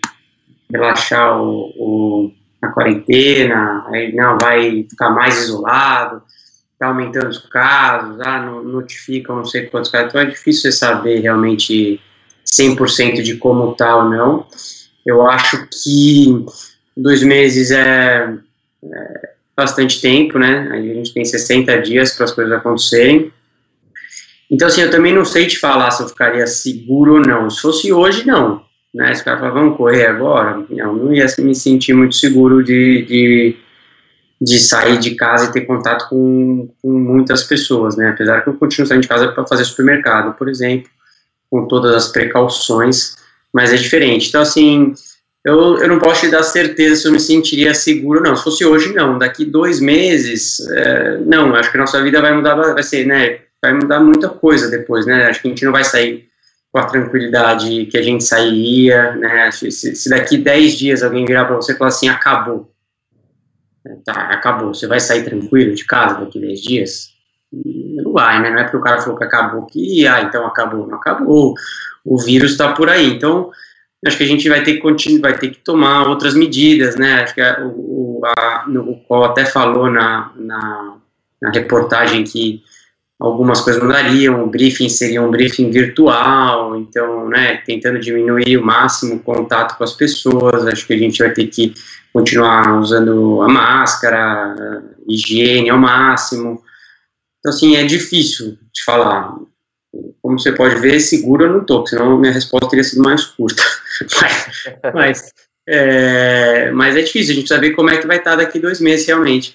relaxar o, o, a quarentena, aí não, vai ficar mais isolado, tá aumentando os casos, ah, não, notificam não sei quantos casos, então é difícil você saber realmente 100% de como tá ou não. Eu acho que dois meses é, é bastante tempo, né? A gente tem 60 dias para as coisas acontecerem. Então, assim, eu também não sei te falar se eu ficaria seguro ou não. Se fosse hoje, não. Né? Se o cara falar, vamos correr agora, não, não ia me sentir muito seguro de, de, de sair de casa e ter contato com, com muitas pessoas, né? Apesar que eu continuo saindo de casa para fazer supermercado, por exemplo, com todas as precauções, mas é diferente. Então, assim, eu, eu não posso te dar certeza se eu me sentiria seguro, não. Se fosse hoje, não. Daqui dois meses, é, não. Acho que a nossa vida vai mudar, vai ser, né? Vai mudar muita coisa depois, né? Acho que a gente não vai sair com a tranquilidade que a gente sairia, né? Se, se daqui dez dias alguém virar para você e falar assim, acabou. Tá, acabou. Você vai sair tranquilo de casa daqui dez dias? Não vai, né? Não é porque o cara falou que acabou que, ah, então acabou. Não acabou. O vírus está por aí. Então, acho que a gente vai ter que continuar, vai ter que tomar outras medidas, né? Acho que a, o, a, o qual até falou na, na, na, reportagem que algumas coisas mudariam, o briefing seria um briefing virtual, então, né, tentando diminuir o máximo o contato com as pessoas, acho que a gente vai ter que continuar usando a máscara, a higiene ao máximo. Então, assim, é difícil de falar como você pode ver, seguro eu não estou, senão minha resposta teria sido mais curta. [LAUGHS] mas, é, mas é difícil, a gente precisa ver como é que vai estar daqui dois meses realmente.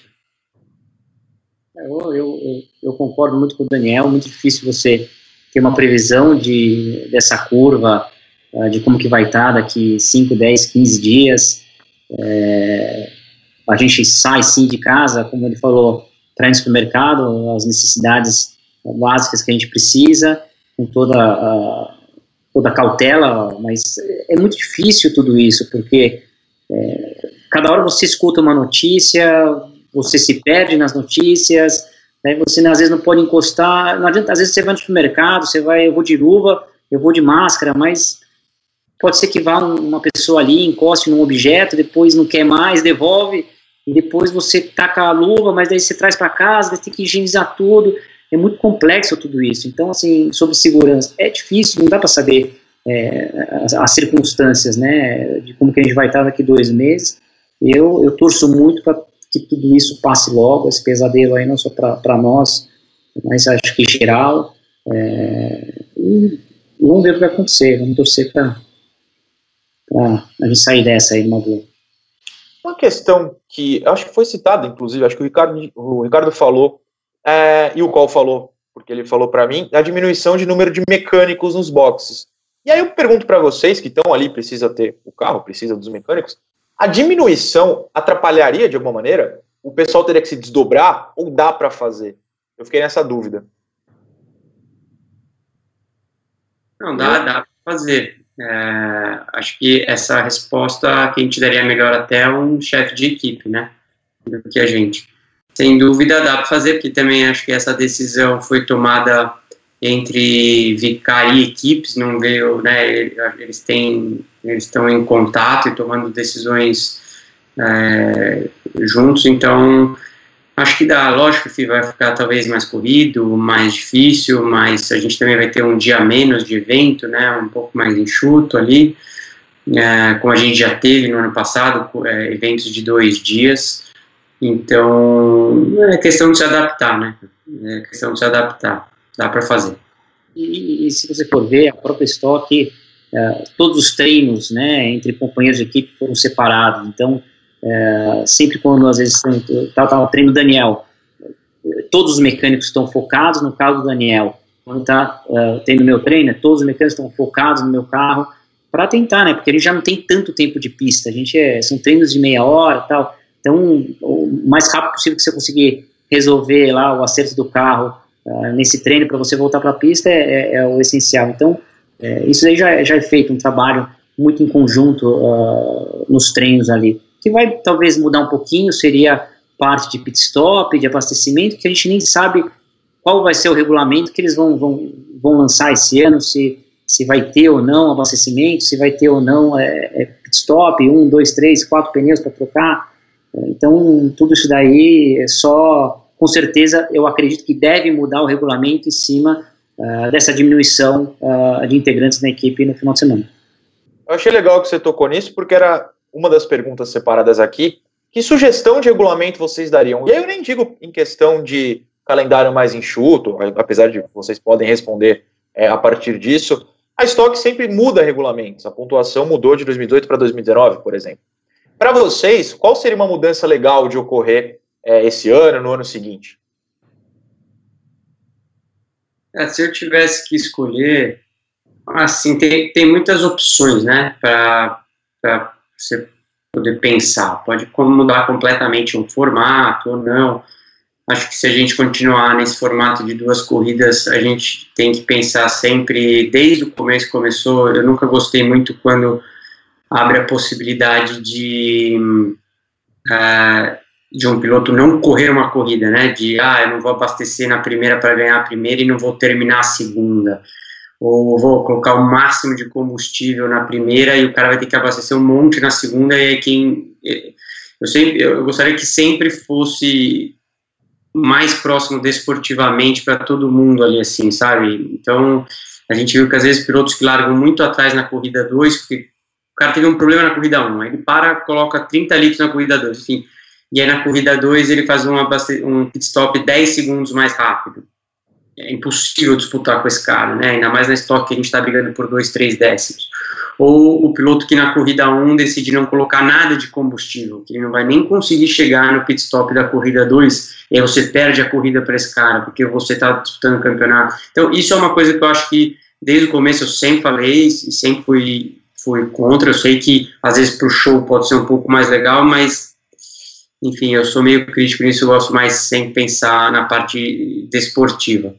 É, eu, eu, eu, concordo muito com o Daniel, muito difícil você ter uma previsão de, dessa curva, uh, de como que vai estar daqui 5, 10, 15 dias. É, a gente sai sim de casa, como ele falou, para ir no supermercado, as necessidades básicas que a gente precisa, com toda a, toda a cautela, mas é muito difícil tudo isso, porque é, cada hora você escuta uma notícia, você se perde nas notícias, né, você às vezes não pode encostar, não adianta, às vezes você vai no supermercado, você vai, eu vou de luva, eu vou de máscara, mas pode ser que vá uma pessoa ali, encoste num objeto, depois não quer mais, devolve, e depois você taca a luva, mas daí você traz para casa, você tem que higienizar tudo, é muito complexo tudo isso. Então, assim, sobre segurança, é difícil, não dá para saber é, as, as, circunstâncias, né, de como que a gente vai estar daqui dois meses. Eu, eu torço muito para que tudo isso passe logo, esse pesadelo aí, não só para nós, mas acho que geral. É, e vamos ver o que vai acontecer, vamos torcer para a gente sair dessa aí uma boa. Uma questão que acho que foi citada, inclusive, acho que o Ricardo, o Ricardo falou, é, e o qual falou, porque ele falou para mim, a diminuição de número de mecânicos nos boxes. E aí eu pergunto para vocês que estão ali, precisa ter o carro, precisa dos mecânicos, a diminuição atrapalharia de alguma maneira? O pessoal teria que se desdobrar ou dá para fazer? Eu fiquei nessa dúvida. Não, dá, dá para fazer. É, acho que essa resposta que a gente daria melhor até um chefe de equipe, né, do que a gente. Sem dúvida dá para fazer, porque também acho que essa decisão foi tomada entre Vicar e equipes, não veio, né, eles têm, eles estão em contato e tomando decisões é, juntos, então Acho que dá, lógico que vai ficar talvez mais corrido, mais difícil, mas a gente também vai ter um dia menos de evento, né, um pouco mais enxuto ali, é, como a gente já teve no ano passado, é, eventos de dois dias. Então, é questão de se adaptar, né? É questão de se adaptar, dá para fazer. E, e, se você for ver, a própria estoque, é, todos os treinos, né, entre companheiros de equipe foram separados, então é, sempre quando às vezes tá, tá, treino Daniel, todos os mecânicos estão focados no carro do Daniel. Quando está uh, tendo meu treino, todos os mecânicos estão focados no meu carro para tentar, né? Porque a gente já não tem tanto tempo de pista. A gente é, são treinos de meia hora, tal. Então, o mais rápido possível que você conseguir resolver lá o acerto do carro uh, nesse treino para você voltar para a pista é, é, é, o essencial. Então, é, isso aí já, já é feito um trabalho muito em conjunto uh, nos treinos ali que vai talvez mudar um pouquinho seria parte de pit stop, de abastecimento, que a gente nem sabe qual vai ser o regulamento que eles vão, vão, vão lançar esse ano, se, se vai ter ou não abastecimento, se vai ter ou não é, é pit stop, um, dois, três, quatro pneus para trocar. Então, tudo isso daí é só, com certeza, eu acredito que deve mudar o regulamento em cima uh, dessa diminuição uh, de integrantes na equipe no final de semana. Eu achei legal que você tocou nisso, porque era uma das perguntas separadas aqui. Que sugestão de regulamento vocês dariam? E aí eu nem digo em questão de calendário mais enxuto, apesar de vocês podem responder é, a partir disso. A Stock sempre muda regulamentos. A pontuação mudou de 2018 para 2019, por exemplo. Para vocês, qual seria uma mudança legal de ocorrer é, esse ano, no ano seguinte? É, se eu tivesse que escolher, assim, tem, tem muitas opções, né, para você poder pensar. Pode mudar completamente um formato ou não. Acho que se a gente continuar nesse formato de duas corridas, a gente tem que pensar sempre, desde o começo começou, eu nunca gostei muito quando abre a possibilidade de, uh, de um piloto não correr uma corrida, né? De, ah, eu não vou abastecer na primeira para ganhar a primeira e não vou terminar a segunda ou vou colocar o máximo de combustível na primeira e o cara vai ter que abastecer um monte na segunda e aí quem eu sempre eu gostaria que sempre fosse mais próximo desportivamente para todo mundo ali assim, sabe? Então, a gente viu que às vezes pilotos que largam muito atrás na corrida 2, porque o cara teve um problema na corrida 1, um, aí ele para, coloca 30 litros na corrida 2, enfim, e aí na corrida 2 ele faz um, um pit stop 10 segundos mais rápido é impossível disputar com esse cara, né? Ainda mais na estoque que a gente está brigando por dois, três décimos. Ou o piloto que na corrida 1 decide não colocar nada de combustível, que ele não vai nem conseguir chegar no pit stop da corrida 2, e aí você perde a corrida para esse cara, porque você está disputando o campeonato. Então, isso é uma coisa que eu acho que desde o começo eu sempre falei e sempre fui, fui contra. Eu sei que às vezes para o show pode ser um pouco mais legal, mas enfim, eu sou meio crítico nisso, eu gosto mais sem pensar na parte desportiva.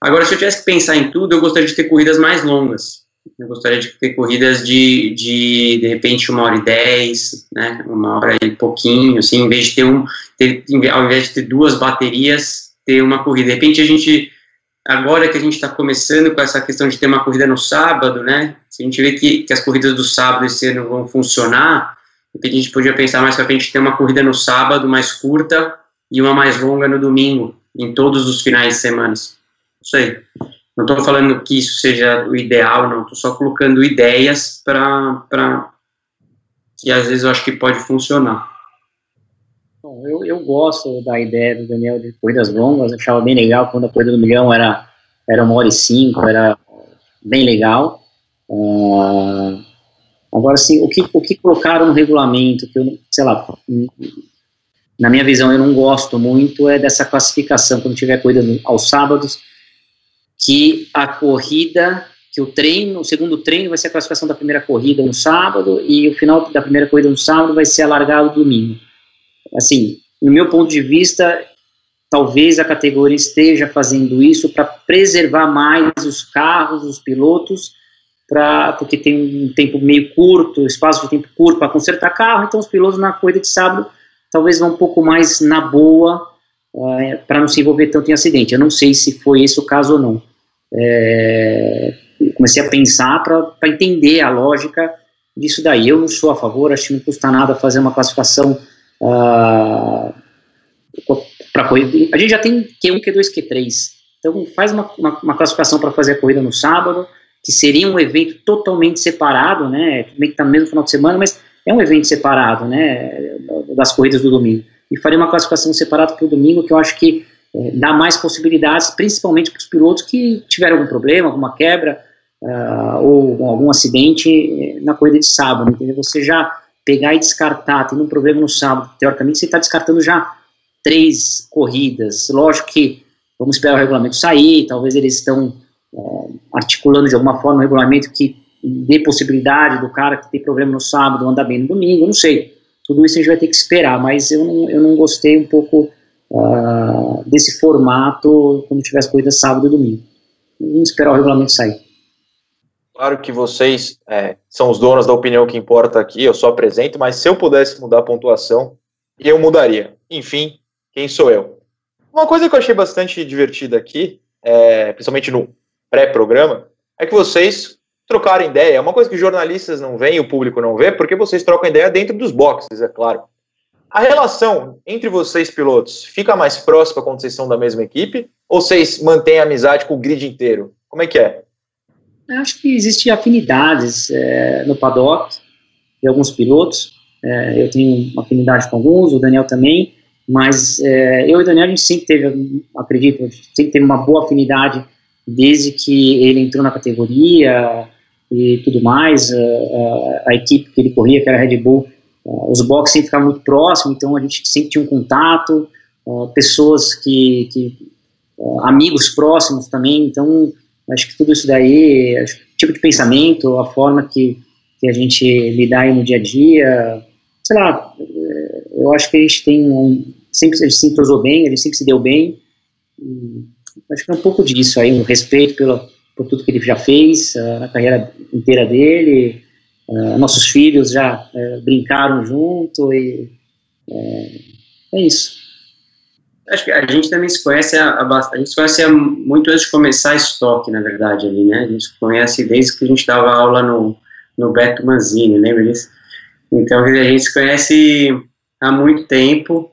Agora, se eu tivesse que pensar em tudo, eu gostaria de ter corridas mais longas. Eu gostaria de ter corridas de, de, de repente, uma hora e dez, né, uma hora e pouquinho, assim, em vez de ter um, ter, ao invés de ter duas baterias, ter uma corrida. De repente a gente, agora que a gente está começando com essa questão de ter uma corrida no sábado, né, se a gente vê que, que as corridas do sábado esse ano vão funcionar, a gente podia pensar mais para frente ter uma corrida no sábado mais curta e uma mais longa no domingo, em todos os finais de semana. Isso aí. Não estou falando que isso seja o ideal, não. Estou só colocando ideias para que às vezes eu acho que pode funcionar. Eu, eu gosto da ideia do Daniel de corridas longas. Achava bem legal quando a corrida do milhão era, era uma hora e cinco, era bem legal. Uh, agora, sim, o que, o que colocaram no regulamento, que eu, sei lá, na minha visão eu não gosto muito, é dessa classificação, quando tiver corrida aos sábados, que a corrida, que o treino, o segundo treino vai ser a classificação da primeira corrida no sábado e o final da primeira corrida no sábado vai ser alargado no domingo. Assim, no meu ponto de vista, talvez a categoria esteja fazendo isso para preservar mais os carros, os pilotos, pra, porque tem um tempo meio curto, espaço de tempo curto para consertar carro, então os pilotos na corrida de sábado talvez vão um pouco mais na boa uh, para não se envolver tanto em acidente. Eu não sei se foi esse o caso ou não. É, comecei a pensar para entender a lógica disso daí. Eu não sou a favor, acho que não custa nada fazer uma classificação uh, para corrida. A gente já tem Q1, Q2, Q3. Então faz uma, uma, uma classificação para fazer a corrida no sábado, que seria um evento totalmente separado, né? Tudo que está no mesmo final de semana, mas é um evento separado, né? Das corridas do domingo e faria uma classificação separada para o domingo, que eu acho que é, dá mais possibilidades, principalmente para os pilotos que tiveram algum problema, alguma quebra uh, ou algum acidente é, na corrida de sábado. Entendeu? Você já pegar e descartar, tendo um problema no sábado, teoricamente você está descartando já três corridas. Lógico que vamos esperar o regulamento sair, talvez eles estão uh, articulando de alguma forma um regulamento que dê possibilidade do cara que tem problema no sábado andar bem no domingo, não sei. Tudo isso a gente vai ter que esperar, mas eu não, eu não gostei um pouco uh, desse formato quando tiver as corridas sábado e domingo. Vamos esperar o regulamento sair. Claro que vocês é, são os donos da opinião que importa aqui, eu só apresento, mas se eu pudesse mudar a pontuação, eu mudaria. Enfim, quem sou eu? Uma coisa que eu achei bastante divertida aqui, é, principalmente no pré-programa, é que vocês trocar ideia. É uma coisa que jornalistas não veem, o público não vê, porque vocês trocam ideia dentro dos boxes, é claro. A relação entre vocês, pilotos, fica mais próxima quando vocês são da mesma equipe? Ou vocês mantêm a amizade com o grid inteiro? Como é que é? Acho que existem afinidades é, no paddock de alguns pilotos. É, eu tenho uma afinidade com alguns, o Daniel também, mas é, eu e o Daniel a gente sempre teve, acredito, sempre teve uma boa afinidade desde que ele entrou na categoria e tudo mais, a, a, a, equipe que ele corria, que era a Red Bull, os boxes sempre ficavam muito próximos, então a gente sempre tinha um contato, pessoas que, que amigos próximos também, então acho que tudo isso daí, acho, tipo de pensamento, a forma que, que a gente lidar no dia a dia, sei lá, é, eu acho que a gente tem um, sempre a gente se entrosou bem, a gente sempre se deu bem, acho que é um pouco disso aí, um respeito pelo, por tudo que ele já fez na carreira inteira dele. Nossos filhos já uh, brincaram junto e é isso. Acho que a gente também se conhece a, gente se conhece muito antes de começar a estoque, na verdade, ali, né? A gente se conhece desde que a gente dava aula no, no Beto Manzini, lembra disso? Então, a gente se conhece há muito tempo.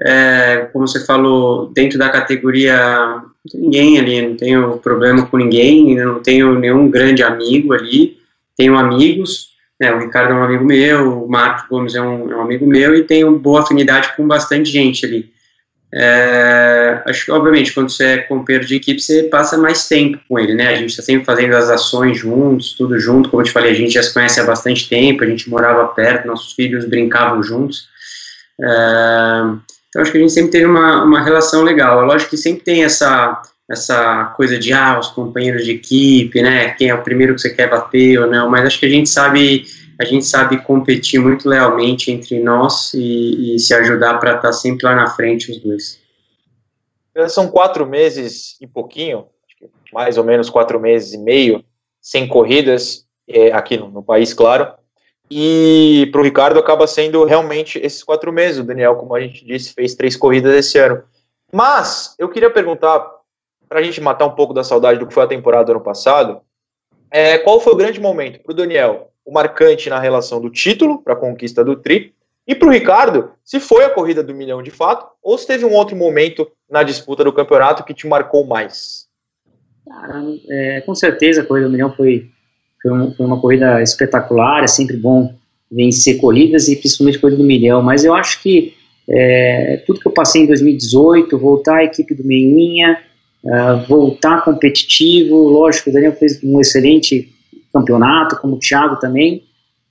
É, como você falou, dentro da categoria ninguém ali, não tenho problema com ninguém, não tenho nenhum grande amigo ali, tenho amigos, né, o Ricardo é um amigo meu, o Marcos Gomes é um, é um amigo meu e tenho boa afinidade com bastante gente ali. É, acho que, obviamente, quando você é companheiro de equipe, você passa mais tempo com ele, né? A gente está sempre fazendo as ações juntos, tudo junto. Como eu te falei, a gente já se conhece há bastante tempo, a gente morava perto, nossos filhos brincavam juntos. É, então, acho que a gente sempre teve uma, uma relação legal. É lógico que sempre tem essa, essa coisa de, ah, os companheiros de equipe, né, quem é o primeiro que você quer bater ou não, mas acho que a gente sabe, a gente sabe competir muito lealmente entre nós e, e se ajudar para estar tá sempre lá na frente os dois. São quatro meses e pouquinho, mais ou menos quatro meses e meio, 100 corridas, é, aqui no, no, país, claro. E para o Ricardo acaba sendo realmente esses quatro meses. O Daniel, como a gente disse, fez três corridas esse ano. Mas eu queria perguntar, para a gente matar um pouco da saudade do que foi a temporada do ano passado, é, qual foi o grande momento para o Daniel? O marcante na relação do título para a conquista do Tri, e para o Ricardo, se foi a corrida do milhão de fato, ou se teve um outro momento na disputa do campeonato que te marcou mais? Cara, é, com certeza a corrida do milhão foi, foi, um, foi, uma corrida espetacular, é sempre bom vencer corridas e principalmente a corrida do milhão, mas eu acho que é, tudo que eu passei em 2018, voltar à equipe do Meinha, uh, voltar competitivo, lógico, o Daniel fez um excelente campeonato, como o Thiago também,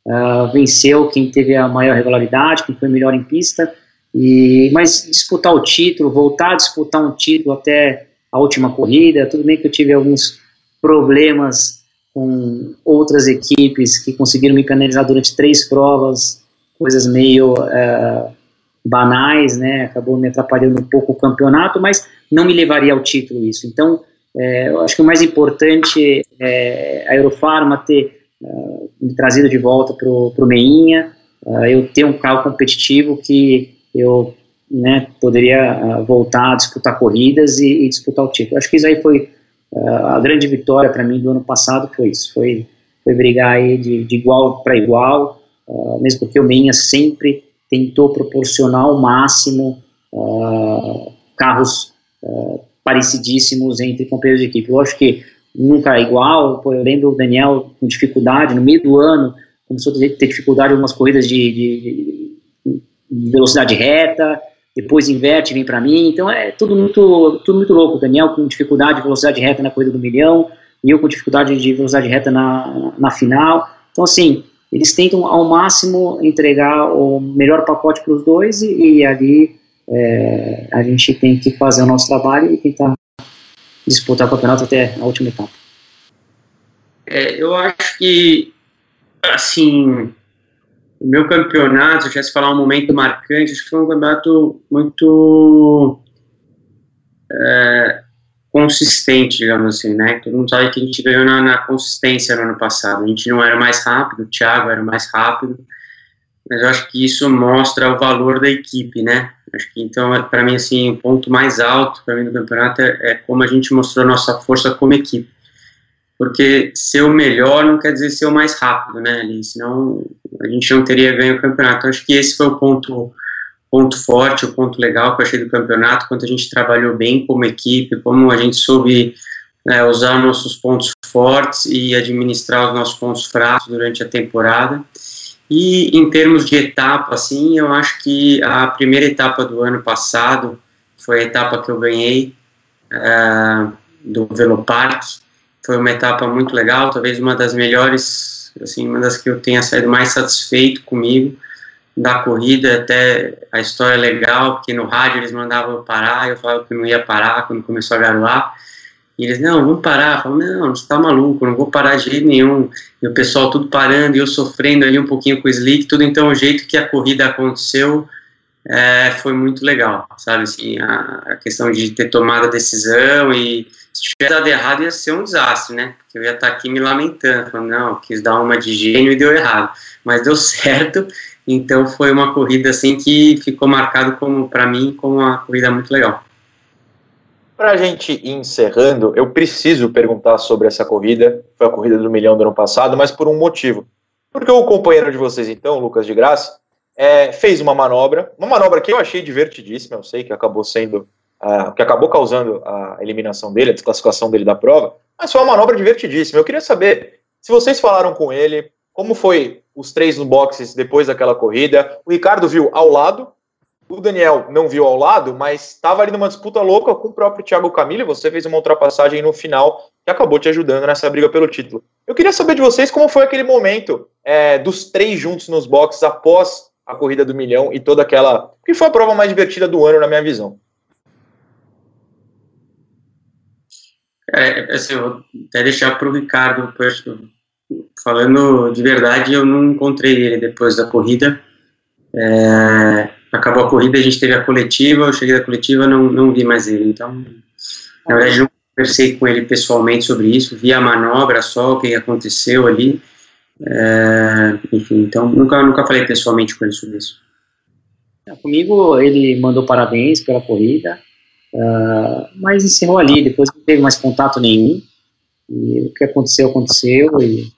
uh, venceu quem teve a maior regularidade, quem foi melhor em pista, e, mas disputar o título, voltar a disputar um título até a última corrida, tudo bem que eu tive alguns problemas com outras equipes que conseguiram me penalizar durante três provas, coisas meio uh, banais, né, acabou me atrapalhando um pouco o campeonato, mas não me levaria ao título isso. Então, é, eu acho que o mais importante é a Eurofarma ter uh, me trazido de volta para o Meinha, uh, eu ter um carro competitivo que eu né, poderia uh, voltar a disputar corridas e, e, disputar o título. Acho que isso aí foi a grande vitória para mim do ano passado, foi isso, foi, foi brigar aí de, de igual para igual, mesmo porque o Meinha sempre tentou proporcionar ao máximo carros parecidíssimos entre companheiros de equipe. Eu acho que nunca é igual. Eu lembro o Daniel com dificuldade, no meio do ano, começou a ter, ter dificuldade em algumas corridas de, de, de, velocidade reta, depois inverte, vem para mim. Então é tudo muito, tudo muito louco. O Daniel com dificuldade de velocidade reta na corrida do milhão, e eu com dificuldade de velocidade reta na, na final. Então, assim, eles tentam ao máximo entregar o melhor pacote para os dois, e, e ali é, a gente tem que fazer o nosso trabalho e tentar disputar o campeonato até a última etapa. É, eu acho que, assim, o meu campeonato, se eu falar um momento marcante, acho que foi um campeonato muito é, consistente, digamos assim, né? Todo mundo sabe que a gente ganhou na, na, consistência no ano passado. A gente não era mais rápido, o Thiago era mais rápido, mas eu acho que isso mostra o valor da equipe, né? Acho que então, é, para mim, assim, o ponto mais alto para mim do campeonato é, é, como a gente mostrou nossa força como equipe. Porque ser o melhor não quer dizer ser o mais rápido, né, ali, senão a gente não teria ganho o campeonato. Acho que esse foi o ponto ponto forte, o ponto legal que eu achei do campeonato, quanto a gente trabalhou bem como equipe, como a gente soube né, usar nossos pontos fortes e administrar os nossos pontos fracos durante a temporada. E em termos de etapa, assim, eu acho que a primeira etapa do ano passado foi a etapa que eu ganhei uh, do Velopark. Foi uma etapa muito legal, talvez uma das melhores, assim, uma das que eu tenha saído mais satisfeito comigo da corrida. Até a história é legal, porque no rádio eles mandavam eu parar, eu falava que não ia parar quando começou a garoar. E eles, não, vamos parar. Falo, não, você tá maluco, não vou parar de jeito nenhum. E o pessoal tudo parando e eu sofrendo ali um pouquinho com o slick, tudo. Então, o jeito que a corrida aconteceu é, foi muito legal, sabe? Assim, a, a, questão de ter tomado a decisão e se tivesse dado errado ia ser um desastre, né? Porque eu ia estar tá aqui me lamentando, falando, não, quis dar uma de gênio e deu errado. Mas deu [LAUGHS] certo, então foi uma corrida assim que ficou marcado como, para mim, como uma corrida muito legal. Para a gente ir encerrando, eu preciso perguntar sobre essa corrida. Foi a corrida do milhão do ano passado, mas por um motivo. Porque o companheiro de vocês, então, Lucas de Graça, é, fez uma manobra, uma manobra que eu achei divertidíssima, eu sei que acabou sendo, uh, que acabou causando a eliminação dele, a desclassificação dele da prova, mas foi uma manobra divertidíssima. Eu queria saber se vocês falaram com ele, como foi os três no boxes depois daquela corrida. O Ricardo viu ao lado, o Daniel não viu ao lado, mas estava ali numa disputa louca com o próprio Thiago Camilo. Você fez uma ultrapassagem no final que acabou te ajudando nessa briga pelo título. Eu queria saber de vocês como foi aquele momento é, dos três juntos nos boxes após a corrida do milhão e toda aquela. que foi a prova mais divertida do ano, na minha visão. É, assim, até deixar para o Ricardo, falando de verdade, eu não encontrei ele depois da corrida. É, acabou a corrida, a gente teve a coletiva, eu cheguei da coletiva, não, não vi mais ele. Então, na verdade, não conversei com ele pessoalmente sobre isso, vi a manobra só, o que aconteceu ali. É, enfim, então nunca, nunca falei pessoalmente com ele sobre isso. Comigo ele mandou parabéns pela corrida, uh, mas encerrou ali, depois não teve mais contato nenhum. E o que aconteceu, aconteceu e,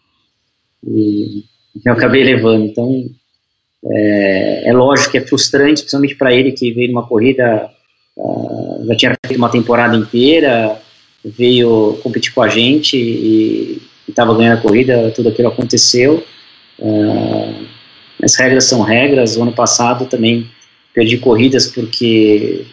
e eu acabei levando. Então é, é lógico que é frustrante, principalmente para ele que veio numa corrida, uh, já tinha feito uma temporada inteira, veio competir com a gente e estava ganhando a corrida, tudo aquilo aconteceu. Uh, as regras são regras. O ano passado também perdi corridas porque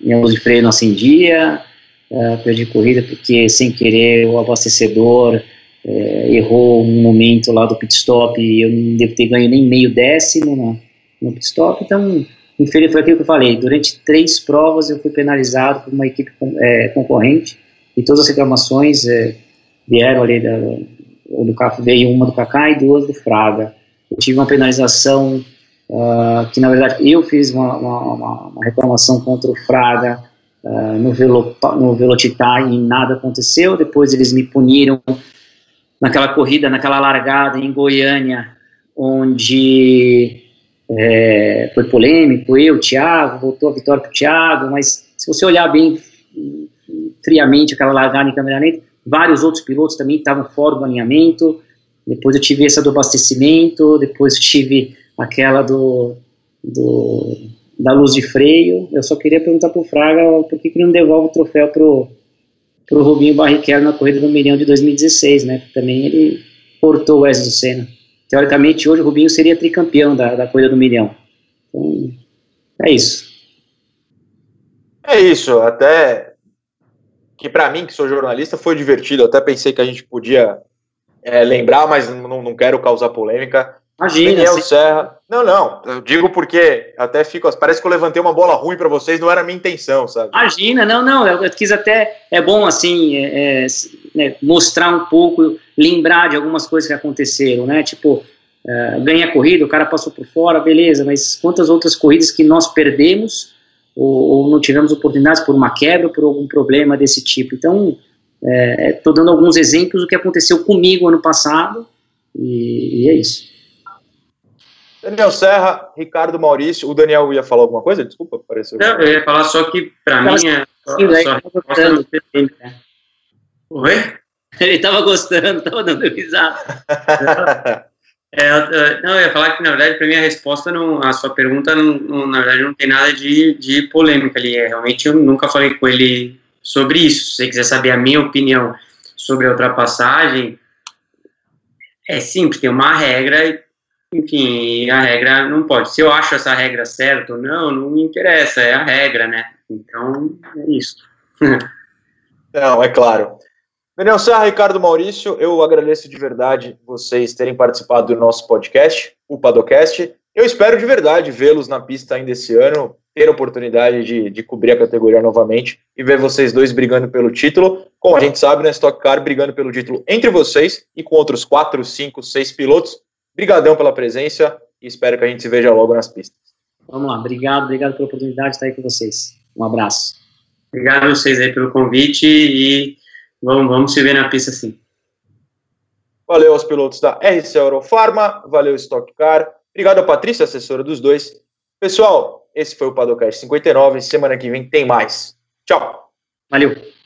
minha luz de freio não acendia, uh, perdi corrida porque sem querer o abastecedor uh, errou um momento lá do pit stop e eu não devo ter ganho nem meio décimo no, no pit stop. Então, infelizmente foi aquilo que eu falei. Durante três provas eu fui penalizado por uma equipe é, concorrente e todas as reclamações é, vieram ali da, do carro veio uma do Kaká e duas do Fraga. Eu tive uma penalização uh, que na verdade eu fiz uma, uma, uma reclamação contra o Fraga uh, no, Velo, no Velocitar e nada aconteceu. Depois eles me puniram naquela corrida, naquela largada em Goiânia, onde é, foi polêmico, eu, Thiago, voltou a vitória para o Thiago, mas se você olhar bem friamente aquela largada em câmera lenta, vários outros pilotos também estavam fora do alinhamento, depois eu tive essa do abastecimento, depois tive aquela do, do da luz de freio, eu só queria perguntar para o Fraga por que, que não devolve o troféu pro, pro Rubinho Barrichello na corrida do milhão de 2016, né, também ele cortou o Wesley do Senna. Teoricamente, hoje o Rubinho seria tricampeão da, da corrida do milhão. Então, é isso. É isso, até que para mim, que sou jornalista, foi divertido. Até pensei que a gente podia é, lembrar, mas não, não quero causar polêmica. Imagina. Daniel assim... Serra. Não, não. Eu digo porque até fico. Parece que eu levantei uma bola ruim para vocês, não era a minha intenção, sabe? Imagina, não, não. Eu, eu quis até. É bom, assim, é, é, né, mostrar um pouco, lembrar de algumas coisas que aconteceram, né? Tipo, é, ganha a corrida, o cara passou por fora, beleza, mas quantas outras corridas que nós perdemos ou, ou não tivemos oportunidades por uma quebra, por algum problema desse tipo. Então, estou é, dando alguns exemplos do que aconteceu comigo ano passado e, e, é isso. Daniel Serra, Ricardo Maurício, o Daniel ia falar alguma coisa? Desculpa, apareceu. Não, eu ia falar só que para mim é. Só, né? Oi? Ele estava gostando, estava dando risada. [LAUGHS] É, não, eu ia falar que, na verdade, para mim a resposta, não, a sua pergunta, não, não, na verdade, não tem nada de, de polêmica ali. É, realmente, eu nunca falei com ele sobre isso. Se você quiser saber a minha opinião sobre a ultrapassagem, é simples, tem uma regra, enfim, a regra não pode. Se eu acho essa regra certa ou não, não me interessa, é a regra, né? Então, é isso. [LAUGHS] não, é claro. Daniel Serra, Ricardo Maurício, eu agradeço de verdade vocês terem participado do nosso podcast, o Padocast. Eu espero de verdade vê-los na pista ainda esse ano, ter a oportunidade de, de cobrir a categoria novamente e ver vocês dois brigando pelo título. Como a gente sabe, na Stock Car, brigando pelo título entre vocês e com outros quatro, cinco, seis pilotos. Brigadão pela presença e espero que a gente se veja logo nas pistas. Vamos lá, obrigado, obrigado pela oportunidade de estar aí com vocês. Um abraço. Obrigado a vocês aí pelo convite e Vamos, vamos se ver na pista sim. Valeu aos pilotos da RC Eurofarma, valeu Stock Car, obrigado a Patrícia, assessora dos dois. Pessoal, esse foi o Padocast 59, semana que vem tem mais. Tchau. Valeu.